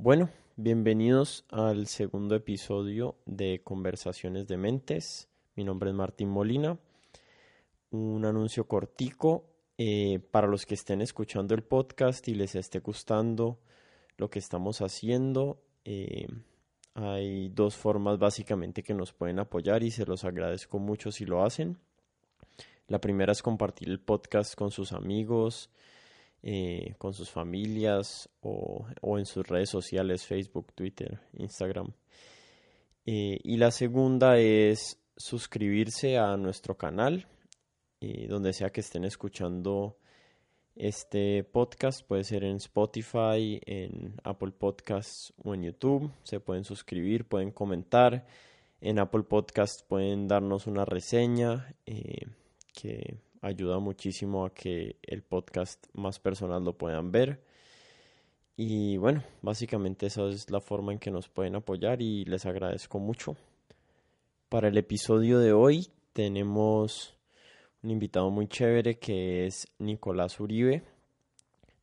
Bueno, bienvenidos al segundo episodio de Conversaciones de Mentes. Mi nombre es Martín Molina. Un anuncio cortico eh, para los que estén escuchando el podcast y les esté gustando lo que estamos haciendo. Eh, hay dos formas básicamente que nos pueden apoyar y se los agradezco mucho si lo hacen. La primera es compartir el podcast con sus amigos, eh, con sus familias o, en sus redes sociales, Facebook, Twitter, Instagram. Eh, y la segunda es suscribirse a nuestro canal, eh, donde sea que estén escuchando este podcast puede ser en Spotify, en Apple Podcasts o en YouTube. Se pueden suscribir, pueden comentar. En Apple Podcasts pueden darnos una reseña eh, que ayuda muchísimo a que el podcast más personas lo puedan ver. Y bueno, básicamente esa es la forma en que nos pueden apoyar y les agradezco mucho. Para el episodio de hoy tenemos un invitado muy chévere que es Nicolás Uribe.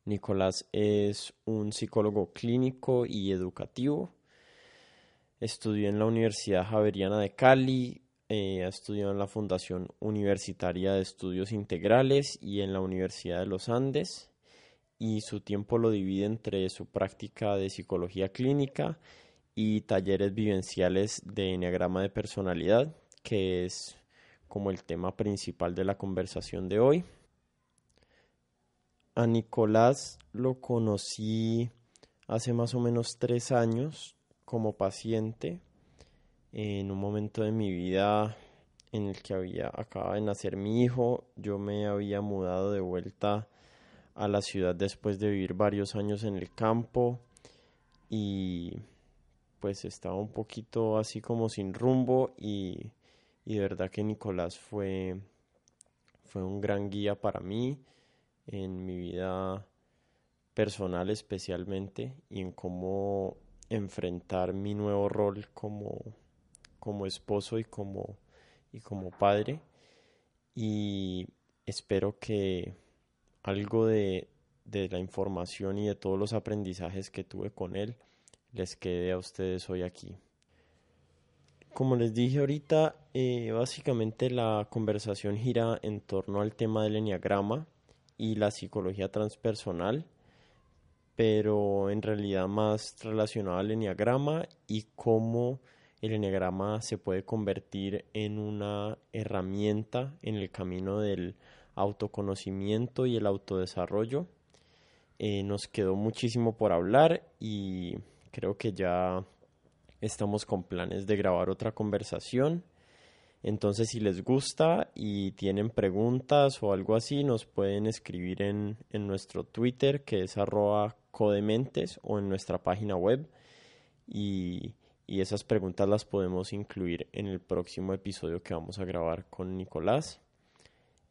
Nicolás es un psicólogo clínico y educativo. Estudió en la Universidad Javeriana de Cali, eh, ha estudiado en la Fundación Universitaria de Estudios Integrales y en la Universidad de los Andes. Y su tiempo lo divide entre su práctica de psicología clínica y talleres vivenciales de enneagrama de personalidad, que es como el tema principal de la conversación de hoy. A Nicolás lo conocí hace más o menos tres años como paciente en un momento de mi vida en el que había acaba de nacer mi hijo, yo me había mudado de vuelta a la ciudad después de vivir varios años en el campo y pues estaba un poquito así como sin rumbo y y de verdad que Nicolás fue, fue un gran guía para mí en mi vida personal especialmente y en cómo enfrentar mi nuevo rol como, como esposo y como, y como padre y espero que algo de, de la información y de todos los aprendizajes que tuve con él les quede a ustedes hoy aquí. Como les dije ahorita, eh, básicamente la conversación gira en torno al tema del enneagrama y la psicología transpersonal, pero en realidad más relacionado al enneagrama y cómo el enneagrama se puede convertir en una herramienta en el camino del autoconocimiento y el autodesarrollo. Eh, nos quedó muchísimo por hablar y creo que ya Estamos con planes de grabar otra conversación. Entonces, si les gusta y tienen preguntas o algo así, nos pueden escribir en, nuestro Twitter, que es arroba codementes, o en nuestra página web. Y, esas preguntas las podemos incluir en el próximo episodio que vamos a grabar con Nicolás.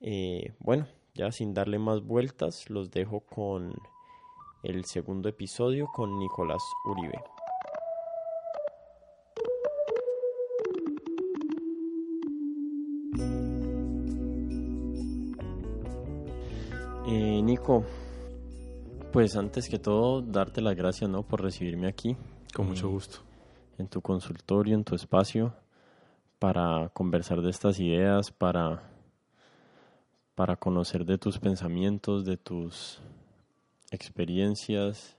Eh, bueno, ya sin darle más vueltas, los dejo con el segundo episodio con Nicolás Uribe. Eh, Nico, pues antes que todo, darte las gracias ¿no? por recibirme aquí. Con mucho gusto. En tu consultorio, en tu espacio, para conversar de estas ideas, para, para conocer de tus pensamientos, de tus experiencias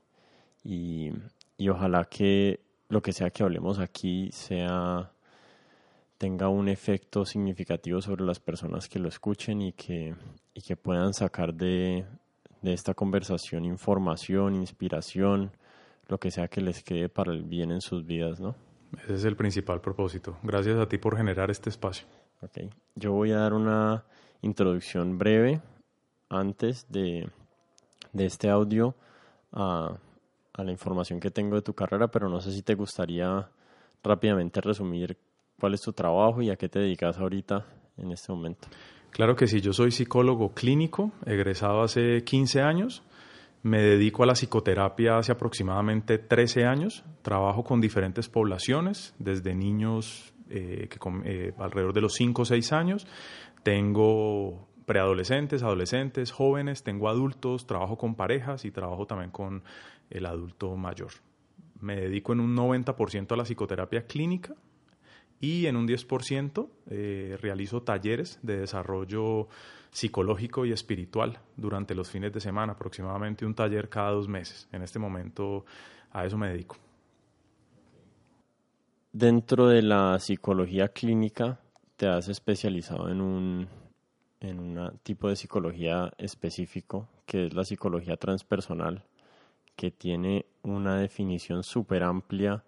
y, y ojalá que lo que sea que hablemos aquí sea tenga un efecto significativo sobre las personas que lo escuchen y que, y que puedan sacar de, de esta conversación información, inspiración, lo que sea que les quede para el bien en sus vidas, ¿no? Ese es el principal propósito. Gracias a ti por generar este espacio. Ok. Yo voy a dar una introducción breve antes de, de este audio a, a la información que tengo de tu carrera, pero no sé si te gustaría rápidamente resumir cuál es tu trabajo y a qué te dedicas ahorita en este momento. Claro que sí, yo soy psicólogo clínico, egresado hace 15 años. Me dedico a la psicoterapia hace aproximadamente 13 años. Trabajo con diferentes poblaciones, desde niños eh, que eh, alrededor de los 5 o 6 años. Tengo preadolescentes, adolescentes, jóvenes, tengo adultos, trabajo con parejas y trabajo también con el adulto mayor. me dedico en un 90% a la psicoterapia clínica y en un 10% eh, realizo talleres de desarrollo psicológico y espiritual durante los fines de semana, aproximadamente un taller cada dos meses. En este momento a eso me dedico. Dentro de la psicología clínica, ¿te has especializado en un, en un tipo de psicología específico, que es la psicología transpersonal, que tiene una definición súper amplia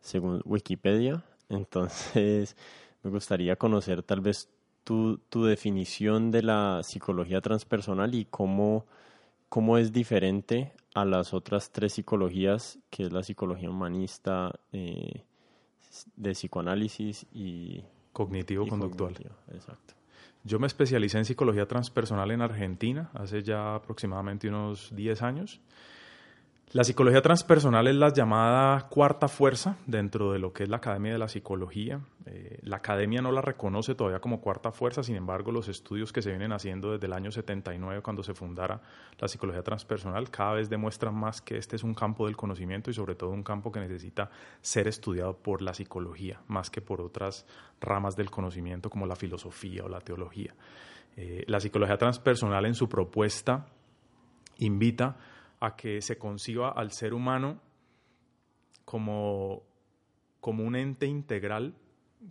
según Wikipedia? Entonces, me gustaría conocer tal vez tu, tu definición de la psicología transpersonal y cómo, cómo es diferente a las otras tres psicologías, que es la psicología humanista, eh, de psicoanálisis y cognitivo-conductual. Exacto. Yo me especialicé en psicología transpersonal en Argentina hace ya aproximadamente unos 10 años la psicología transpersonal es la llamada cuarta fuerza dentro de lo que es la Academia de la Psicología. Eh, la Academia no la reconoce todavía como cuarta fuerza, sin embargo los estudios que se vienen haciendo desde el año 79 cuando se fundara la psicología transpersonal cada vez demuestran más que este es un campo del conocimiento y sobre todo un campo que necesita ser estudiado por la psicología más que por otras ramas del conocimiento como la filosofía o la teología. Eh, la psicología transpersonal en su propuesta invita a que se conciba al ser humano como, como un ente integral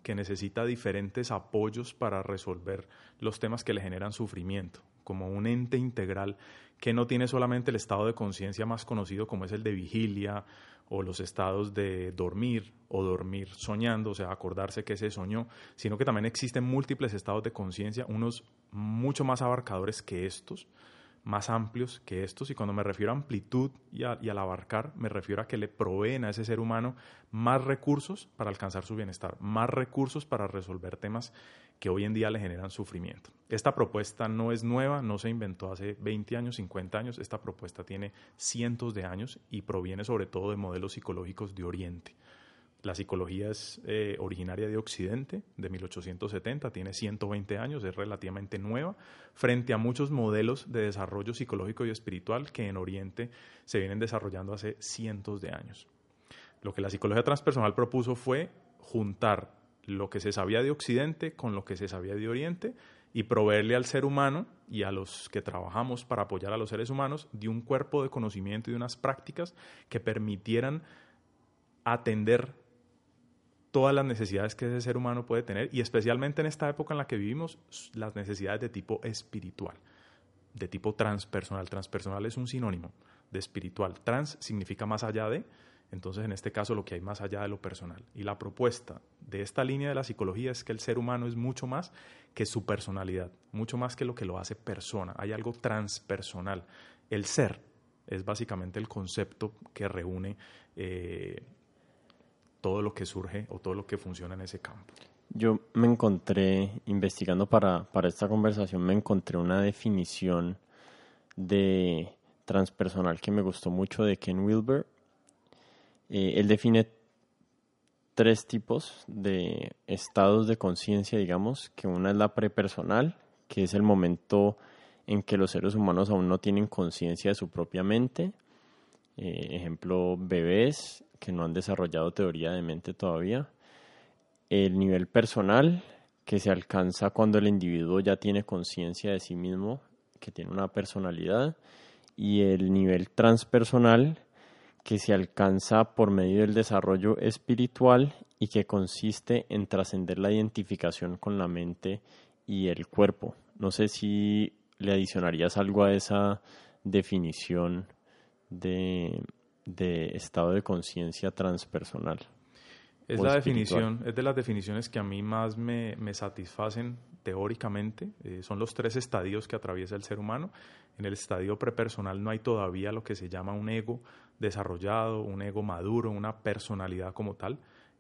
que necesita diferentes apoyos para resolver los temas que le generan sufrimiento, como un ente integral que no tiene solamente el estado de conciencia más conocido como es el de vigilia o los estados de dormir o dormir soñando, o sea, acordarse que se soñó, sino que también existen múltiples estados de conciencia, unos mucho más abarcadores que estos, más amplios que estos y cuando me refiero a amplitud y, al abarcar, me refiero a que le proveen a ese ser humano más recursos para alcanzar su bienestar, más recursos para resolver temas que hoy en día le generan sufrimiento. Esta propuesta no es nueva, no se inventó hace 20 años, 50 años, esta propuesta tiene cientos de años y proviene sobre todo de modelos psicológicos de Oriente. La psicología es eh, originaria de Occidente, de 1870, tiene 120 años, es relativamente nueva, frente a muchos modelos de desarrollo psicológico y espiritual que en Oriente se vienen desarrollando hace cientos de años. Lo que la psicología transpersonal propuso fue juntar lo que se sabía de Occidente con lo que se sabía de Oriente y proveerle al ser humano y a los que trabajamos para apoyar a los seres humanos de un cuerpo de conocimiento y de unas prácticas que permitieran atender todas las necesidades que ese ser humano puede tener y especialmente en esta época en la que vivimos, las necesidades de tipo espiritual, de tipo transpersonal. Transpersonal es un sinónimo de espiritual. Trans significa más allá de, entonces en este caso lo que hay más allá de lo personal. Y la propuesta de esta línea de la psicología es que el ser humano es mucho más que su personalidad, mucho más que lo que lo hace persona. Hay algo transpersonal. El ser es básicamente el concepto que reúne eh, todo lo que surge o todo lo que funciona en ese campo. Yo me encontré, investigando para, para esta conversación, me encontré una definición de transpersonal que me gustó mucho de Ken Wilber. Eh, él define tres tipos de estados de conciencia, digamos, que una es la prepersonal, que es el momento en que los seres humanos aún no tienen conciencia de su propia mente. Eh, ejemplo, bebés que no han desarrollado teoría de mente todavía. El nivel personal, que se alcanza cuando el individuo ya tiene conciencia de sí mismo, que tiene una personalidad. Y el nivel transpersonal, que se alcanza por medio del desarrollo espiritual y que consiste en trascender la identificación con la mente y el cuerpo. No sé si le adicionarías algo a esa definición de, de estado de conciencia transpersonal. Es la definición, es de las definiciones que a mí más me, me satisfacen teóricamente. Eh, son los tres estadios que atraviesa el ser humano. En el estadio prepersonal no hay todavía lo que se llama un ego desarrollado, un ego maduro, una personalidad como tal.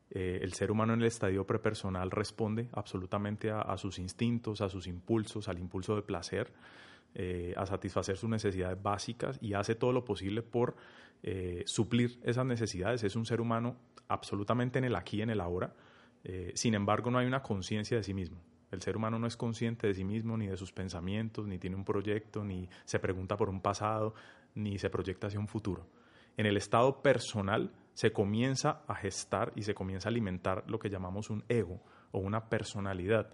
Eh, el ser humano en el estadio prepersonal responde absolutamente a, a, sus instintos, a sus impulsos, al impulso de placer, eh, a satisfacer sus necesidades básicas y hace todo lo posible por eh, suplir esas necesidades. Es un ser humano absolutamente en el aquí en el ahora. Eh, sin embargo, no hay una conciencia de sí mismo. El ser humano no es consciente de sí mismo, ni de sus pensamientos, ni tiene un proyecto, ni se pregunta por un pasado, ni se proyecta hacia un futuro. En el estado personal se comienza a gestar y se comienza a alimentar lo que llamamos un ego o una personalidad.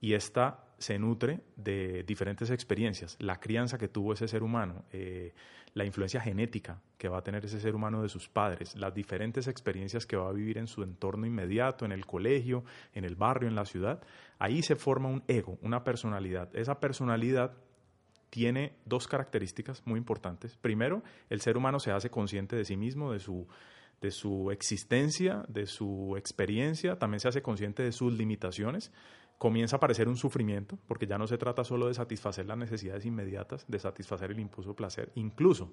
Y esta se nutre de diferentes experiencias, la crianza que tuvo ese ser humano, eh, la influencia genética que va a tener ese ser humano de sus padres, las diferentes experiencias que va a vivir en su entorno inmediato, en el colegio, en el barrio, en la ciudad, ahí se forma un ego, una personalidad. Esa personalidad tiene dos características muy importantes. Primero, el ser humano se hace consciente de sí mismo, de su, de su existencia, de su experiencia, también se hace consciente de sus limitaciones comienza a aparecer un sufrimiento, porque ya no se trata solo de satisfacer las necesidades inmediatas, de satisfacer el impulso placer. Incluso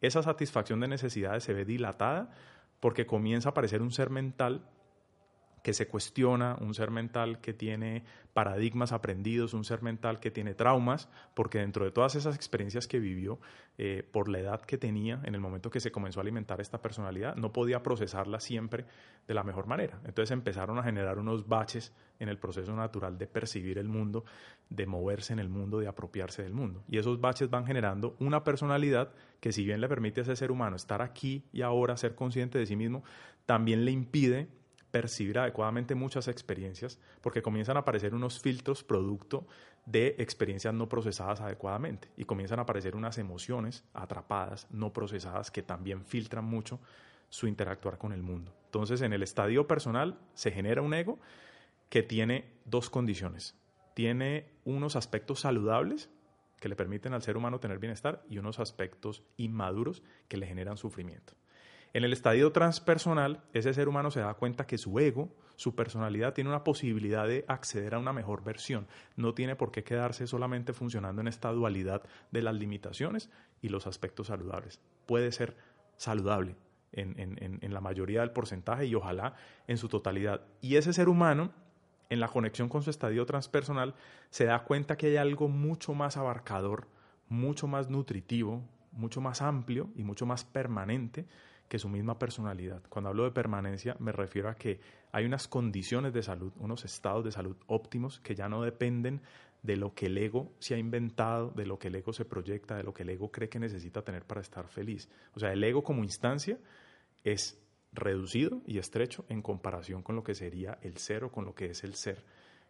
esa satisfacción de necesidades se ve dilatada porque comienza a aparecer un ser mental que se cuestiona, un ser mental que tiene paradigmas aprendidos, un ser mental que tiene traumas, porque dentro de todas esas experiencias que vivió, eh, por la edad que tenía, en el momento que se comenzó a alimentar esta personalidad, no podía procesarla siempre de la mejor manera. Entonces empezaron a generar unos baches en el proceso natural de percibir el mundo, de moverse en el mundo, de apropiarse del mundo. Y esos baches van generando una personalidad que si bien le permite a ese ser humano estar aquí y ahora, ser consciente de sí mismo, también le impide percibir adecuadamente muchas experiencias porque comienzan a aparecer unos filtros producto de experiencias no procesadas adecuadamente y comienzan a aparecer unas emociones atrapadas, no procesadas, que también filtran mucho su interactuar con el mundo. Entonces, en el estadio personal se genera un ego que tiene dos condiciones. Tiene unos aspectos saludables que le permiten al ser humano tener bienestar y unos aspectos inmaduros que le generan sufrimiento. En el estadio transpersonal, ese ser humano se da cuenta que su ego, su personalidad, tiene una posibilidad de acceder a una mejor versión. No tiene por qué quedarse solamente funcionando en esta dualidad de las limitaciones y los aspectos saludables. Puede ser saludable en, la mayoría del porcentaje y ojalá en su totalidad. Y ese ser humano en la conexión con su estadio transpersonal, se da cuenta que hay algo mucho más abarcador, mucho más nutritivo, mucho más amplio y mucho más permanente que su misma personalidad. Cuando hablo de permanencia me refiero a que hay unas condiciones de salud, unos estados de salud óptimos que ya no dependen de lo que el ego se ha inventado, de lo que el ego se proyecta, de lo que el ego cree que necesita tener para estar feliz. O sea, el ego como instancia es reducido y estrecho en comparación con lo que sería el ser o con lo que es el ser,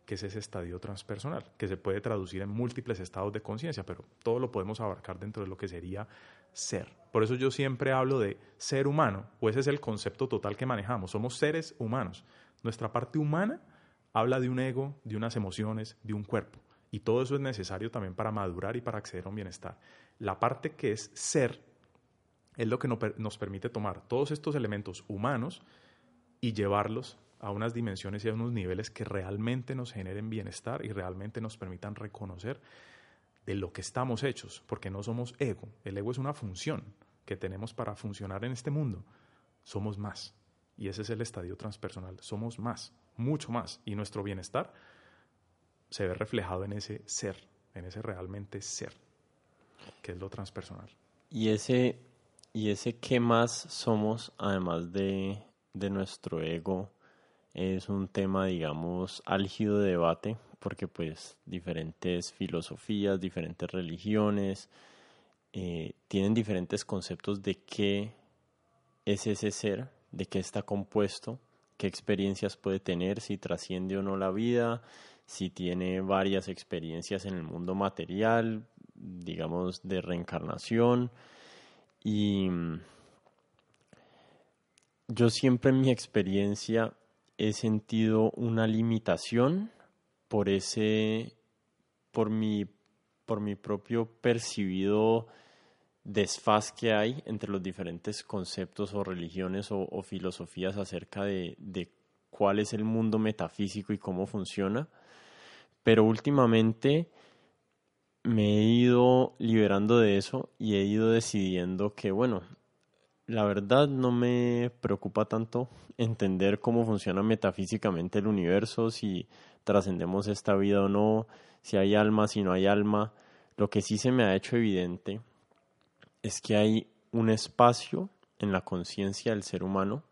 que es ese estadio transpersonal, que se puede traducir en múltiples estados de conciencia, pero todo lo podemos abarcar dentro de lo que sería ser. Por eso yo siempre hablo de ser humano, o ese es el concepto total que manejamos. Somos seres humanos. Nuestra parte humana habla de un ego, de unas emociones, de un cuerpo. Y todo eso es necesario también para madurar y para acceder a un bienestar. La parte que es ser es lo que nos permite tomar todos estos elementos humanos y llevarlos a unas dimensiones y a unos niveles que realmente nos generen bienestar y realmente nos permitan reconocer de lo que estamos hechos, porque no somos ego. El ego es una función que tenemos para funcionar en este mundo. Somos más. Y ese es el estadio transpersonal. Somos más, mucho más. Y nuestro bienestar se ve reflejado en ese ser, en ese realmente ser, que es lo transpersonal. Y ese, y ese qué más somos, además de, de nuestro ego, es un tema, digamos, álgido de debate, porque pues diferentes filosofías, diferentes religiones eh, tienen diferentes conceptos de qué es ese ser, de qué está compuesto, qué experiencias puede tener, si trasciende o no la vida, si tiene varias experiencias en el mundo material, digamos, de reencarnación. Y mm, yo siempre en mi experiencia he sentido una limitación por ese, por mi, por mi propio percibido desfaz que hay entre los diferentes conceptos o religiones o, filosofías acerca de, de, cuál es el mundo metafísico y cómo funciona. Pero últimamente me he ido liberando de eso y he ido decidiendo que, bueno, la verdad no me preocupa tanto entender cómo funciona metafísicamente el universo, si trascendemos esta vida o no, si hay alma, si no hay alma. Lo que sí se me ha hecho evidente es que hay un espacio en la conciencia del ser humano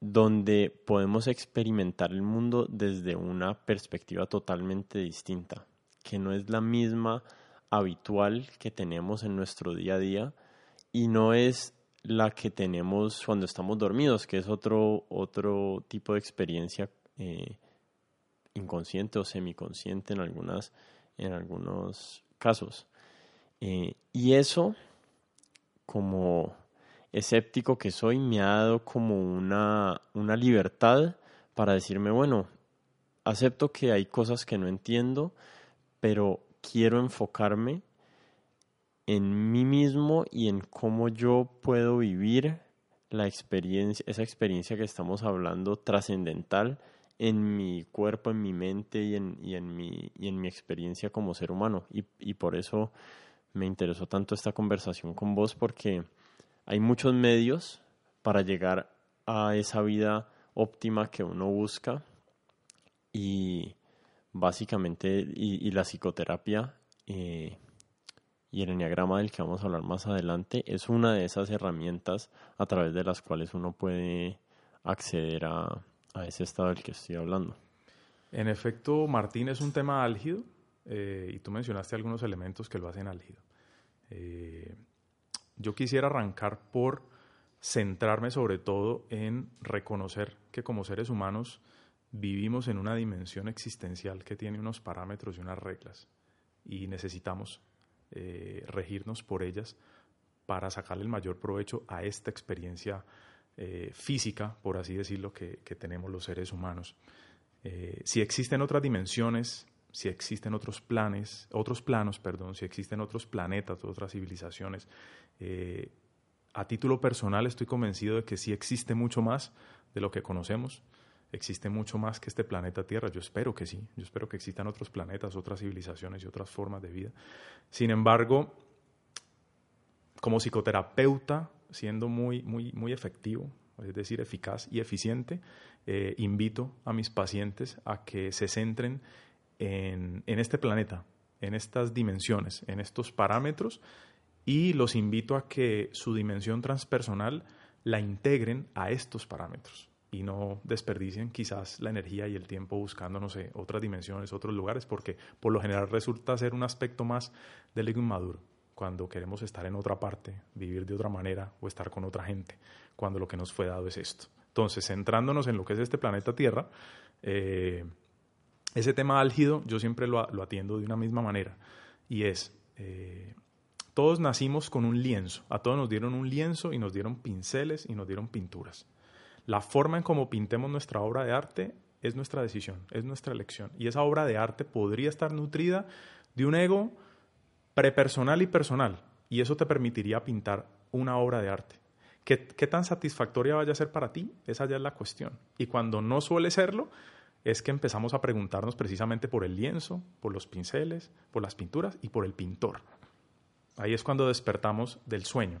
donde podemos experimentar el mundo desde una perspectiva totalmente distinta, que no es la misma habitual que tenemos en nuestro día a día y no es la que tenemos cuando estamos dormidos, que es otro, otro tipo de experiencia eh, inconsciente o semiconsciente en, algunas, en algunos casos. Eh, y eso, como escéptico que soy, me ha dado como una, una libertad para decirme, bueno, acepto que hay cosas que no entiendo, pero quiero enfocarme en mí mismo y en cómo yo puedo vivir la experiencia, esa experiencia que estamos hablando trascendental en mi cuerpo, en mi mente y en, y en, mi, y en mi experiencia como ser humano. Y, y por eso me interesó tanto esta conversación con vos, porque hay muchos medios para llegar a esa vida óptima que uno busca y básicamente y, la psicoterapia eh, y el enneagrama del que vamos a hablar más adelante es una de esas herramientas a través de las cuales uno puede acceder a, ese estado del que estoy hablando. En efecto, Martín es un tema álgido eh, y tú mencionaste algunos elementos que lo hacen álgido. Eh, yo quisiera arrancar por centrarme sobre todo en reconocer que como seres humanos vivimos en una dimensión existencial que tiene unos parámetros y unas reglas y necesitamos eh, regirnos por ellas para sacarle el mayor provecho a esta experiencia eh, física, por así decirlo, que, tenemos los seres humanos. Eh, si existen otras dimensiones, si existen otros planes, otros planos, perdón, si existen otros planetas, otras civilizaciones, a título personal estoy convencido de que sí existe mucho más de lo que conocemos existe mucho más que este planeta Tierra. Yo espero que sí, yo espero que existan otros planetas, otras civilizaciones y otras formas de vida. Sin embargo, como psicoterapeuta, siendo muy, muy, muy efectivo, es decir, eficaz y eficiente, eh, invito a mis pacientes a que se centren en, en este planeta, en estas dimensiones, en estos parámetros, y los invito a que su dimensión transpersonal la integren a estos parámetros y no desperdicien quizás la energía y el tiempo buscando, no sé, otras dimensiones, otros lugares, porque por lo general resulta ser un aspecto más del ego inmaduro, cuando queremos estar en otra parte, vivir de otra manera o estar con otra gente, cuando lo que nos fue dado es esto. Entonces, centrándonos en lo que es este planeta Tierra, eh, ese tema álgido yo siempre lo, atiendo de una misma manera, y es, eh, todos nacimos con un lienzo, a todos nos dieron un lienzo y nos dieron pinceles y nos dieron pinturas. La forma en cómo pintemos nuestra obra de arte es nuestra decisión, es nuestra elección. Y esa obra de arte podría estar nutrida de un ego prepersonal y personal. Y eso te permitiría pintar una obra de arte. ¿Qué, tan satisfactoria vaya a ser para ti? Esa ya es la cuestión. Y cuando no suele serlo, es que empezamos a preguntarnos precisamente por el lienzo, por los pinceles, por las pinturas y por el pintor. Ahí es cuando despertamos del sueño,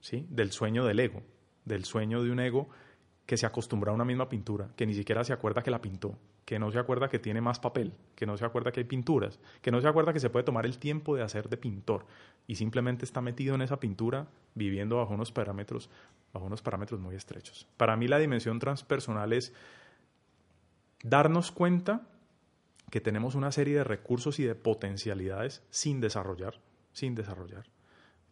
¿sí? Del sueño del ego, del sueño de un ego que se acostumbra a una misma pintura, que ni siquiera se acuerda que la pintó, que no se acuerda que tiene más papel, que no se acuerda que hay pinturas, que no se acuerda que se puede tomar el tiempo de hacer de pintor y simplemente está metido en esa pintura viviendo bajo unos parámetros, bajo unos parámetros muy estrechos. Para mí la dimensión transpersonal es darnos cuenta que tenemos una serie de recursos y de potencialidades sin desarrollar, sin desarrollar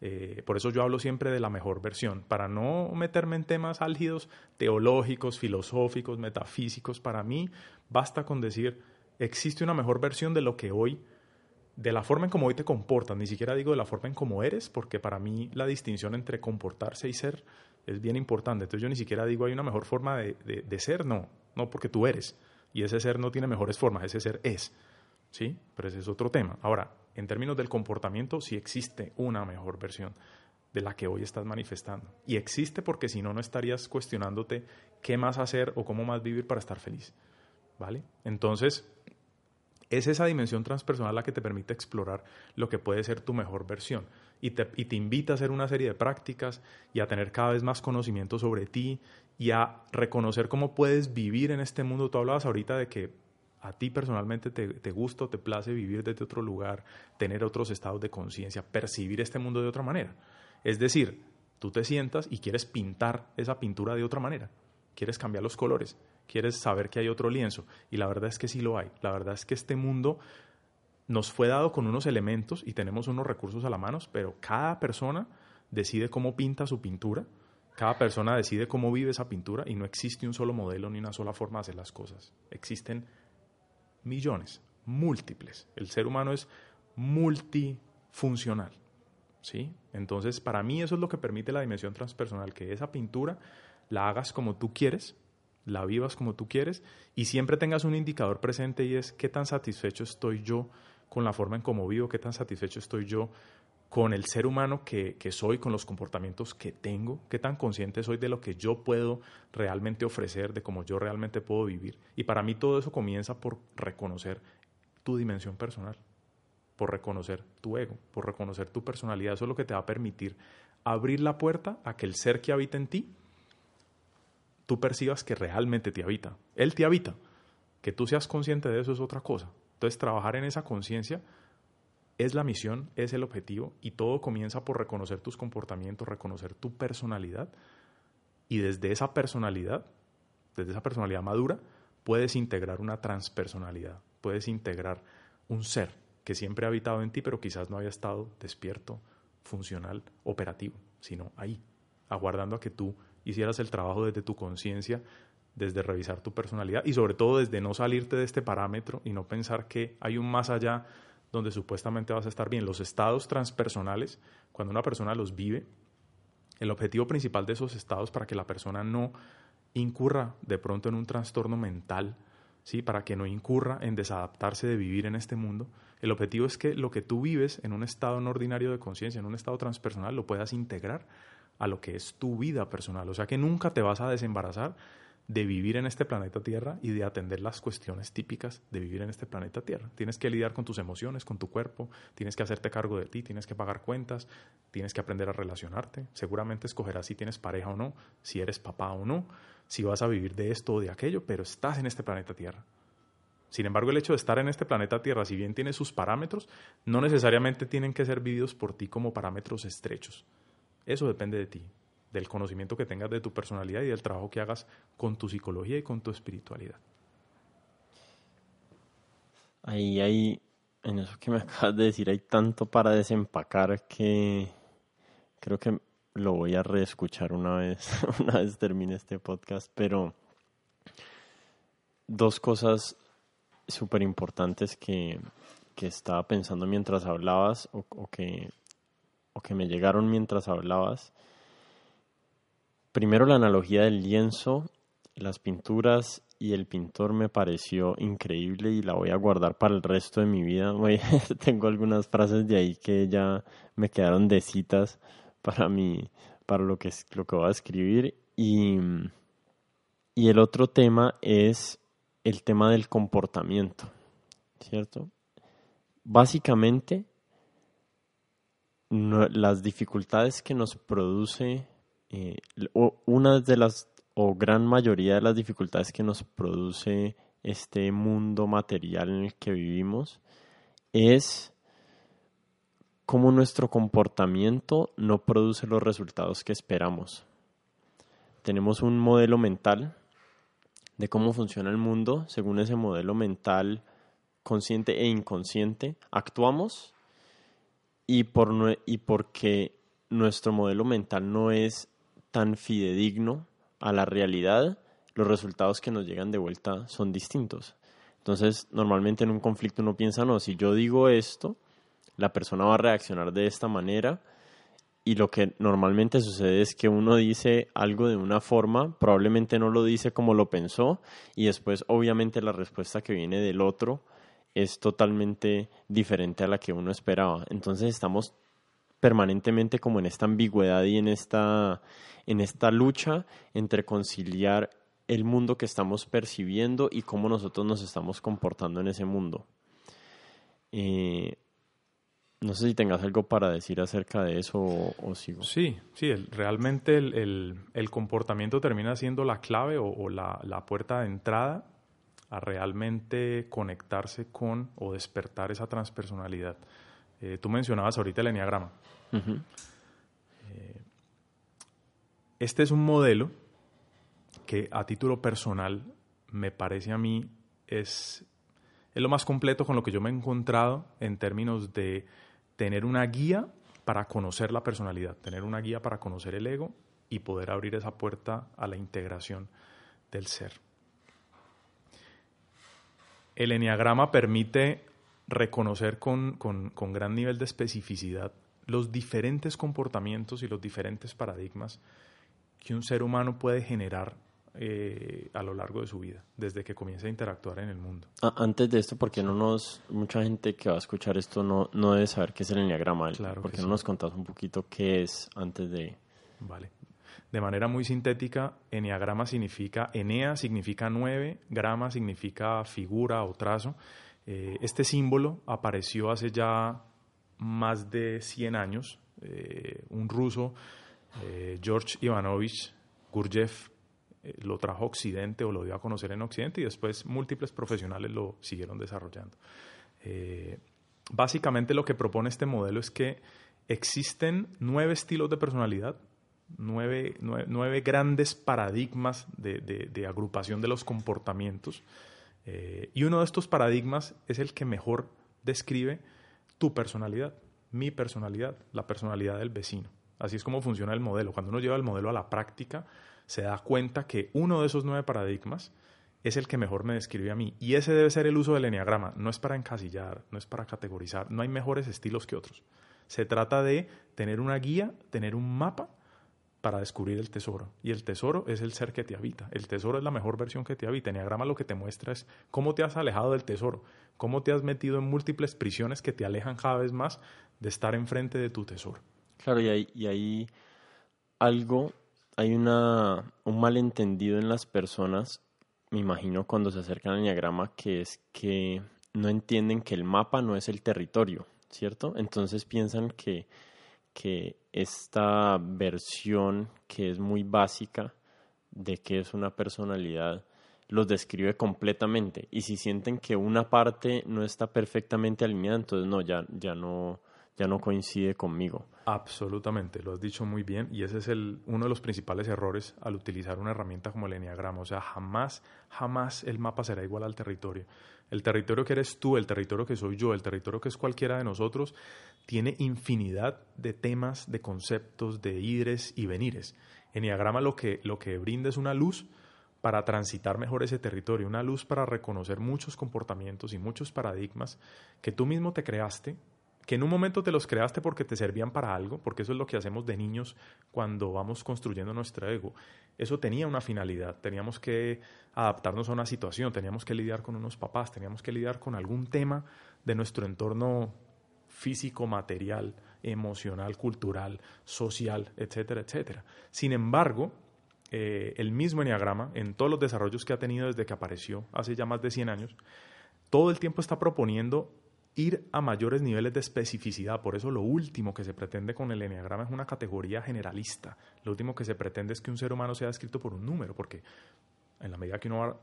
eh, por eso yo hablo siempre de la mejor versión, para no meterme en temas álgidos, teológicos, filosóficos, metafísicos. Para mí basta con decir, existe una mejor versión de lo que hoy, de la forma en cómo hoy te comportas, ni siquiera digo de la forma en cómo eres, porque para mí la distinción entre comportarse y ser es bien importante. Entonces yo ni siquiera digo hay una mejor forma de, de ser, no, no porque tú eres. Y ese ser no tiene mejores formas, ese ser es. ¿Sí? Pero ese es otro tema. Ahora, en términos del comportamiento, sí existe una mejor versión de la que hoy estás manifestando. Y existe porque si no, no estarías cuestionándote qué más hacer o cómo más vivir para estar feliz. ¿Vale? Entonces, es esa dimensión transpersonal la que te permite explorar lo que puede ser tu mejor versión. Y te, y te invita a hacer una serie de prácticas y a tener cada vez más conocimiento sobre ti y a reconocer cómo puedes vivir en este mundo. Tú hablabas ahorita de que a ti personalmente te, te gusta o te place vivir desde otro lugar, tener otros estados de conciencia, percibir este mundo de otra manera. Es decir, tú te sientas y quieres pintar esa pintura de otra manera, quieres cambiar los colores, quieres saber que hay otro lienzo. Y la verdad es que sí lo hay. La verdad es que este mundo nos fue dado con unos elementos y tenemos unos recursos a la mano, pero cada persona decide cómo pinta su pintura, cada persona decide cómo vive esa pintura y no existe un solo modelo ni una sola forma de hacer las cosas. Existen millones, múltiples. El ser humano es multifuncional. ¿sí? Entonces, para mí eso es lo que permite la dimensión transpersonal, que esa pintura la hagas como tú quieres, la vivas como tú quieres y siempre tengas un indicador presente y es qué tan satisfecho estoy yo con la forma en cómo vivo, qué tan satisfecho estoy yo con el ser humano que, soy, con los comportamientos que tengo, qué tan consciente soy de lo que yo puedo realmente ofrecer, de cómo yo realmente puedo vivir. Y para mí todo eso comienza por reconocer tu dimensión personal, por reconocer tu ego, por reconocer tu personalidad. Eso es lo que te va a permitir abrir la puerta a que el ser que habita en ti, tú percibas que realmente te habita. Él te habita. Que tú seas consciente de eso es otra cosa. Entonces, trabajar en esa conciencia es la misión, es el objetivo y todo comienza por reconocer tus comportamientos, reconocer tu personalidad y desde esa personalidad, desde esa personalidad madura, puedes integrar una transpersonalidad, puedes integrar un ser que siempre ha habitado en ti, pero quizás no había estado despierto, funcional, operativo, sino ahí, aguardando a que tú hicieras el trabajo desde tu conciencia, desde revisar tu personalidad y sobre todo desde no salirte de este parámetro y no pensar que hay un más allá donde supuestamente vas a estar bien. Los estados transpersonales, cuando una persona los vive, el objetivo principal de esos estados para que la persona no incurra de pronto en un trastorno mental, ¿sí? para que no incurra en desadaptarse de vivir en este mundo, el objetivo es que lo que tú vives en un estado no ordinario de conciencia, en un estado transpersonal, lo puedas integrar a lo que es tu vida personal. O sea que nunca te vas a desembarazar de vivir en este planeta Tierra y de atender las cuestiones típicas de vivir en este planeta Tierra. Tienes que lidiar con tus emociones, con tu cuerpo, tienes que hacerte cargo de ti, tienes que pagar cuentas, tienes que aprender a relacionarte. Seguramente escogerás si tienes pareja o no, si eres papá o no, si vas a vivir de esto o de aquello, pero estás en este planeta Tierra. Sin embargo, el hecho de estar en este planeta Tierra, si bien tiene sus parámetros, no necesariamente tienen que ser vividos por ti como parámetros estrechos. Eso depende de ti del conocimiento que tengas de tu personalidad y del trabajo que hagas con tu psicología y con tu espiritualidad. Ahí hay, en eso que me acabas de decir, hay tanto para desempacar que creo que lo voy a reescuchar una vez, una vez termine este podcast, pero dos cosas súper importantes que, que, estaba pensando mientras hablabas o, que, o que me llegaron mientras hablabas Primero la analogía del lienzo, las pinturas y el pintor me pareció increíble y la voy a guardar para el resto de mi vida. tengo algunas frases de ahí que ya me quedaron de citas para mí, para lo que, lo que voy a escribir. Y, y el otro tema es el tema del comportamiento, ¿cierto? Básicamente, las dificultades que nos produce eh, una de las, o gran mayoría de las dificultades que nos produce este mundo material en el que vivimos es cómo nuestro comportamiento no produce los resultados que esperamos. Tenemos un modelo mental de cómo funciona el mundo. Según ese modelo mental consciente e inconsciente, actuamos y, por, y porque nuestro modelo mental no es tan fidedigno a la realidad, los resultados que nos llegan de vuelta son distintos. Entonces, normalmente en un conflicto uno piensa, no, si yo digo esto, la persona va a reaccionar de esta manera y lo que normalmente sucede es que uno dice algo de una forma, probablemente no lo dice como lo pensó y después obviamente la respuesta que viene del otro es totalmente diferente a la que uno esperaba. Entonces estamos permanentemente como en esta ambigüedad y en esta, en esta lucha entre conciliar el mundo que estamos percibiendo y cómo nosotros nos estamos comportando en ese mundo. Eh, no sé si tengas algo para decir acerca de eso o, sigo. Sí, sí, realmente el, comportamiento termina siendo la clave o, la, puerta de entrada a realmente conectarse con o despertar esa transpersonalidad. Eh, tú mencionabas ahorita el enneagrama. Eh, este es un modelo que a título personal me parece a mí es, es lo más completo con lo que yo me he encontrado en términos de tener una guía para conocer la personalidad, tener una guía para conocer el ego y poder abrir esa puerta a la integración del ser. El enneagrama permite reconocer con, gran nivel de especificidad los diferentes comportamientos y los diferentes paradigmas que un ser humano puede generar eh, a lo largo de su vida, desde que comienza a interactuar en el mundo. Antes de esto, porque no nos, mucha gente que va a escuchar esto no, no debe saber qué es el enneagrama. Claro porque no nos contás un poquito qué es antes de. Vale. De manera muy sintética, enneagrama significa, enea significa nueve, grama significa figura o trazo. Eh, este símbolo apareció hace ya más de 100 años. Eh, un ruso, George Ivanovich Gurdjieff, eh, lo trajo a Occidente o lo dio a conocer en Occidente y después múltiples profesionales lo siguieron desarrollando. Eh, básicamente lo que propone este modelo es que existen nueve estilos de personalidad, nueve, grandes paradigmas de, agrupación de los comportamientos eh, y uno de estos paradigmas es el que mejor describe tu personalidad, mi personalidad, la personalidad del vecino. Así es como funciona el modelo. Cuando uno lleva el modelo a la práctica, se da cuenta que uno de esos nueve paradigmas es el que mejor me describe a mí. Y ese debe ser el uso del enneagrama. No es para encasillar, no es para categorizar, no hay mejores estilos que otros. Se trata de tener una guía, tener un mapa para descubrir el tesoro. Y el tesoro es el ser que te habita. El tesoro es la mejor versión que te habita. Enneagrama lo que te muestra es cómo te has alejado del tesoro, cómo te has metido en múltiples prisiones que te alejan cada vez más de estar enfrente de tu tesoro. Claro, y hay, algo hay una, un malentendido en las personas, me imagino, cuando se acercan al diagrama, que es que no entienden que el mapa no es el territorio, ¿cierto? Entonces piensan que, que esta versión, que es muy básica, de que es una personalidad, los describe completamente. Y si sienten que una parte no está perfectamente alineada, entonces no, ya, ya no, ya no coincide conmigo. Absolutamente, lo has dicho muy bien y ese es el, uno de los principales errores al utilizar una herramienta como el Enneagrama. O sea, jamás, jamás el mapa será igual al territorio. El territorio que eres tú, el territorio que soy yo, el territorio que es cualquiera de nosotros, tiene infinidad de temas, de conceptos, de idres y venires. Enneagrama lo que, lo que brinda es una luz para transitar mejor ese territorio, una luz para reconocer muchos comportamientos y muchos paradigmas que tú mismo te creaste que en un momento te los creaste porque te servían para algo, porque eso es lo que hacemos de niños cuando vamos construyendo nuestro ego. Eso tenía una finalidad, teníamos que adaptarnos a una situación, teníamos que lidiar con unos papás, teníamos que lidiar con algún tema de nuestro entorno físico, material, emocional, cultural, social, etcétera, etcétera. Sin embargo, eh, el mismo enneagrama, en todos los desarrollos que ha tenido desde que apareció hace ya más de 100 años, todo el tiempo está proponiendo ir a mayores niveles de especificidad. Por eso lo último que se pretende con el enneagrama es una categoría generalista. Lo último que se pretende es que un ser humano sea descrito por un número, porque en la medida que uno va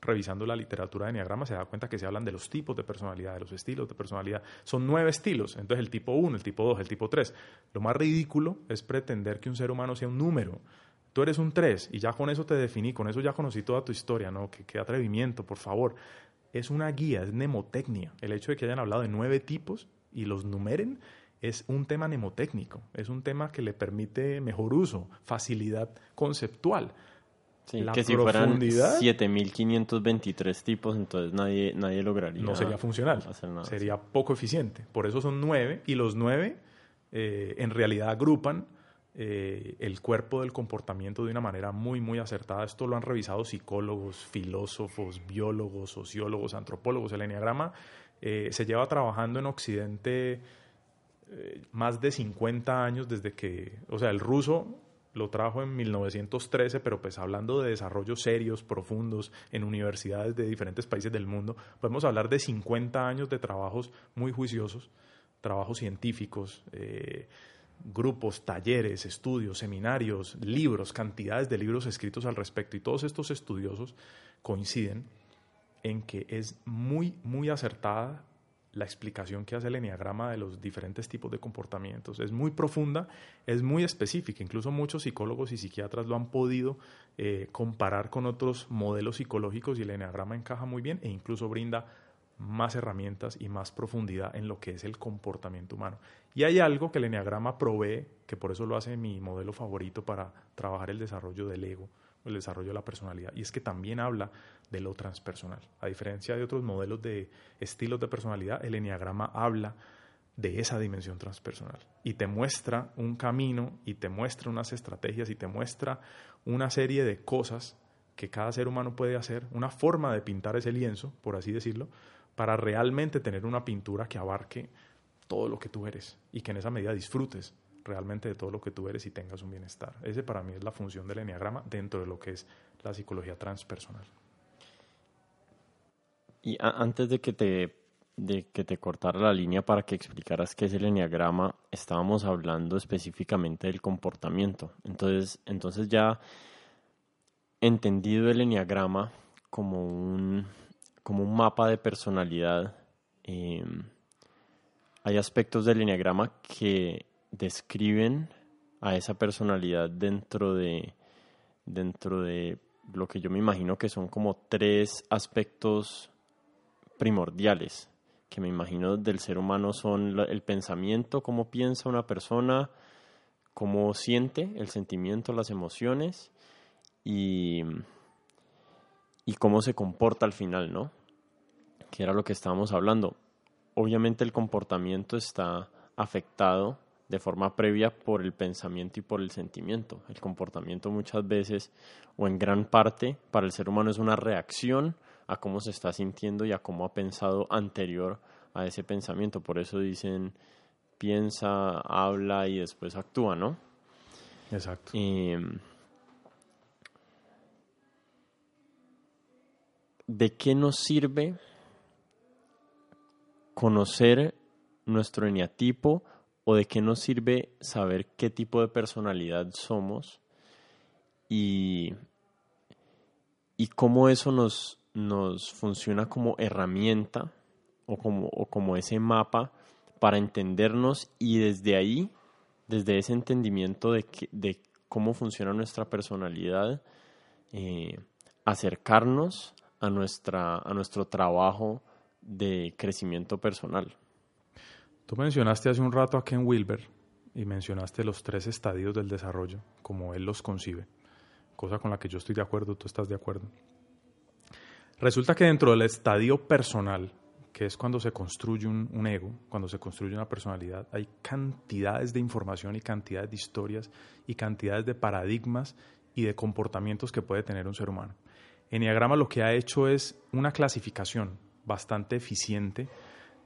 revisando la literatura de enneagrama se da cuenta que se hablan de los tipos de personalidad, de los estilos de personalidad. Son nueve estilos, entonces el tipo 1, el tipo 2, el tipo 3. Lo más ridículo es pretender que un ser humano sea un número. Tú eres un 3 y ya con eso te definí, con eso ya conocí toda tu historia, ¿no? qué atrevimiento, por favor es una guía, es mnemotecnia. El hecho de que hayan hablado de nueve tipos y los numeren es un tema mnemotécnico, es un tema que le permite mejor uso, facilidad conceptual. Sí, la que si fueran 7.523 tipos, entonces nadie, nadie lograría. No sería funcional, sería poco eficiente. Por eso son nueve, y los nueve eh, en realidad agrupan eh, el cuerpo del comportamiento de una manera muy, muy acertada. Esto lo han revisado psicólogos, filósofos, biólogos, sociólogos, antropólogos. El enneagrama eh, se lleva trabajando en Occidente más de 50 años desde que, o sea, el ruso lo trajo en 1913, pero pues hablando de desarrollos serios, profundos, en universidades de diferentes países del mundo, podemos hablar de 50 años de trabajos muy juiciosos, trabajos científicos, grupos, talleres, estudios, seminarios, libros, cantidades de libros escritos al respecto y todos estos estudiosos coinciden en que es muy, muy acertada la explicación que hace el enneagrama de los diferentes tipos de comportamientos. Es muy profunda, es muy específica. Incluso muchos psicólogos y psiquiatras lo han podido eh, comparar con otros modelos psicológicos y el enneagrama encaja muy bien e incluso brinda más herramientas y más profundidad en lo que es el comportamiento humano. Y hay algo que el Enneagrama provee, que por eso lo hace mi modelo favorito para trabajar el desarrollo del ego, el desarrollo de la personalidad, y es que también habla de lo transpersonal. A diferencia de otros modelos de estilos de personalidad, el Enneagrama habla de esa dimensión transpersonal y te muestra un camino y te muestra unas estrategias y te muestra una serie de cosas que cada ser humano puede hacer, una forma de pintar ese lienzo, por así decirlo, para realmente tener una pintura que abarque todo lo que tú eres y que en esa medida disfrutes realmente de todo lo que tú eres y tengas un bienestar. Ese para mí es la función del enneagrama dentro de lo que es la psicología transpersonal. Y antes de que te de que te cortara la línea para que explicaras qué es el enneagrama, estábamos hablando específicamente del comportamiento. Entonces, entonces ya entendido el enneagrama como un como un mapa de personalidad, em, hay aspectos del enneagrama que describen a esa personalidad dentro de, dentro de lo que yo me imagino que son como tres aspectos primordiales que me imagino del ser humano son el pensamiento, cómo piensa una persona, cómo siente el sentimiento, las emociones y, y cómo se comporta al final, ¿no? que era lo que estábamos hablando. Obviamente el comportamiento está afectado de forma previa por el pensamiento y por el sentimiento. El comportamiento muchas veces o en gran parte para el ser humano es una reacción a cómo se está sintiendo y a cómo ha pensado anterior a ese pensamiento. Por eso dicen piensa, habla y después actúa, ¿no? Exacto. ¿De qué nos sirve conocer nuestro eneatipo o de qué nos sirve saber qué tipo de personalidad somos y, y cómo eso nos, nos funciona como herramienta o como, o como ese mapa para entendernos y desde ahí, desde ese entendimiento de, de cómo funciona nuestra personalidad, eh, acercarnos a, nuestra, a nuestro trabajo de crecimiento personal. Tú mencionaste hace un rato a Ken Wilber y mencionaste los tres estadios del desarrollo, como él los concibe, cosa con la que yo estoy de acuerdo, tú estás de acuerdo. Resulta que dentro del estadio personal, que es cuando se construye un, un, ego, cuando se construye una personalidad, hay cantidades de información y cantidades de historias y cantidades de paradigmas y de comportamientos que puede tener un ser humano. Enneagrama lo que ha hecho es una clasificación bastante eficiente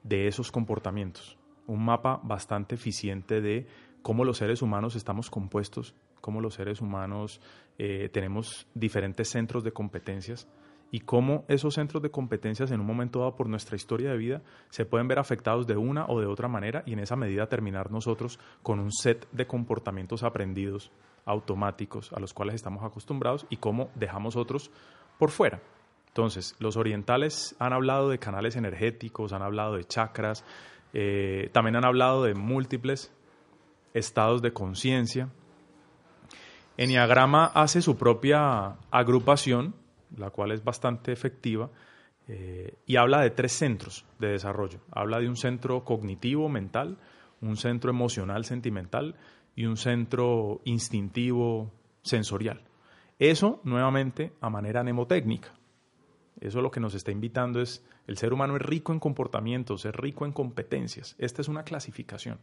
de esos comportamientos, un mapa bastante eficiente de cómo los seres humanos estamos compuestos, cómo los seres humanos eh, tenemos diferentes centros de competencias y cómo esos centros de competencias en un momento dado por nuestra historia de vida se pueden ver afectados de una o de otra manera y en esa medida terminar nosotros con un set de comportamientos aprendidos automáticos a los cuales estamos acostumbrados y cómo dejamos otros por fuera. Entonces, los orientales han hablado de canales energéticos, han hablado de chakras, eh, también han hablado de múltiples estados de conciencia. Enneagrama hace su propia agrupación, la cual es bastante efectiva, eh, y habla de tres centros de desarrollo. Habla de un centro cognitivo, mental, un centro emocional, sentimental y un centro instintivo, sensorial. Eso, nuevamente, a manera mnemotécnica. Eso lo que nos está invitando es, el ser humano es rico en comportamientos, es rico en competencias. Esta es una clasificación.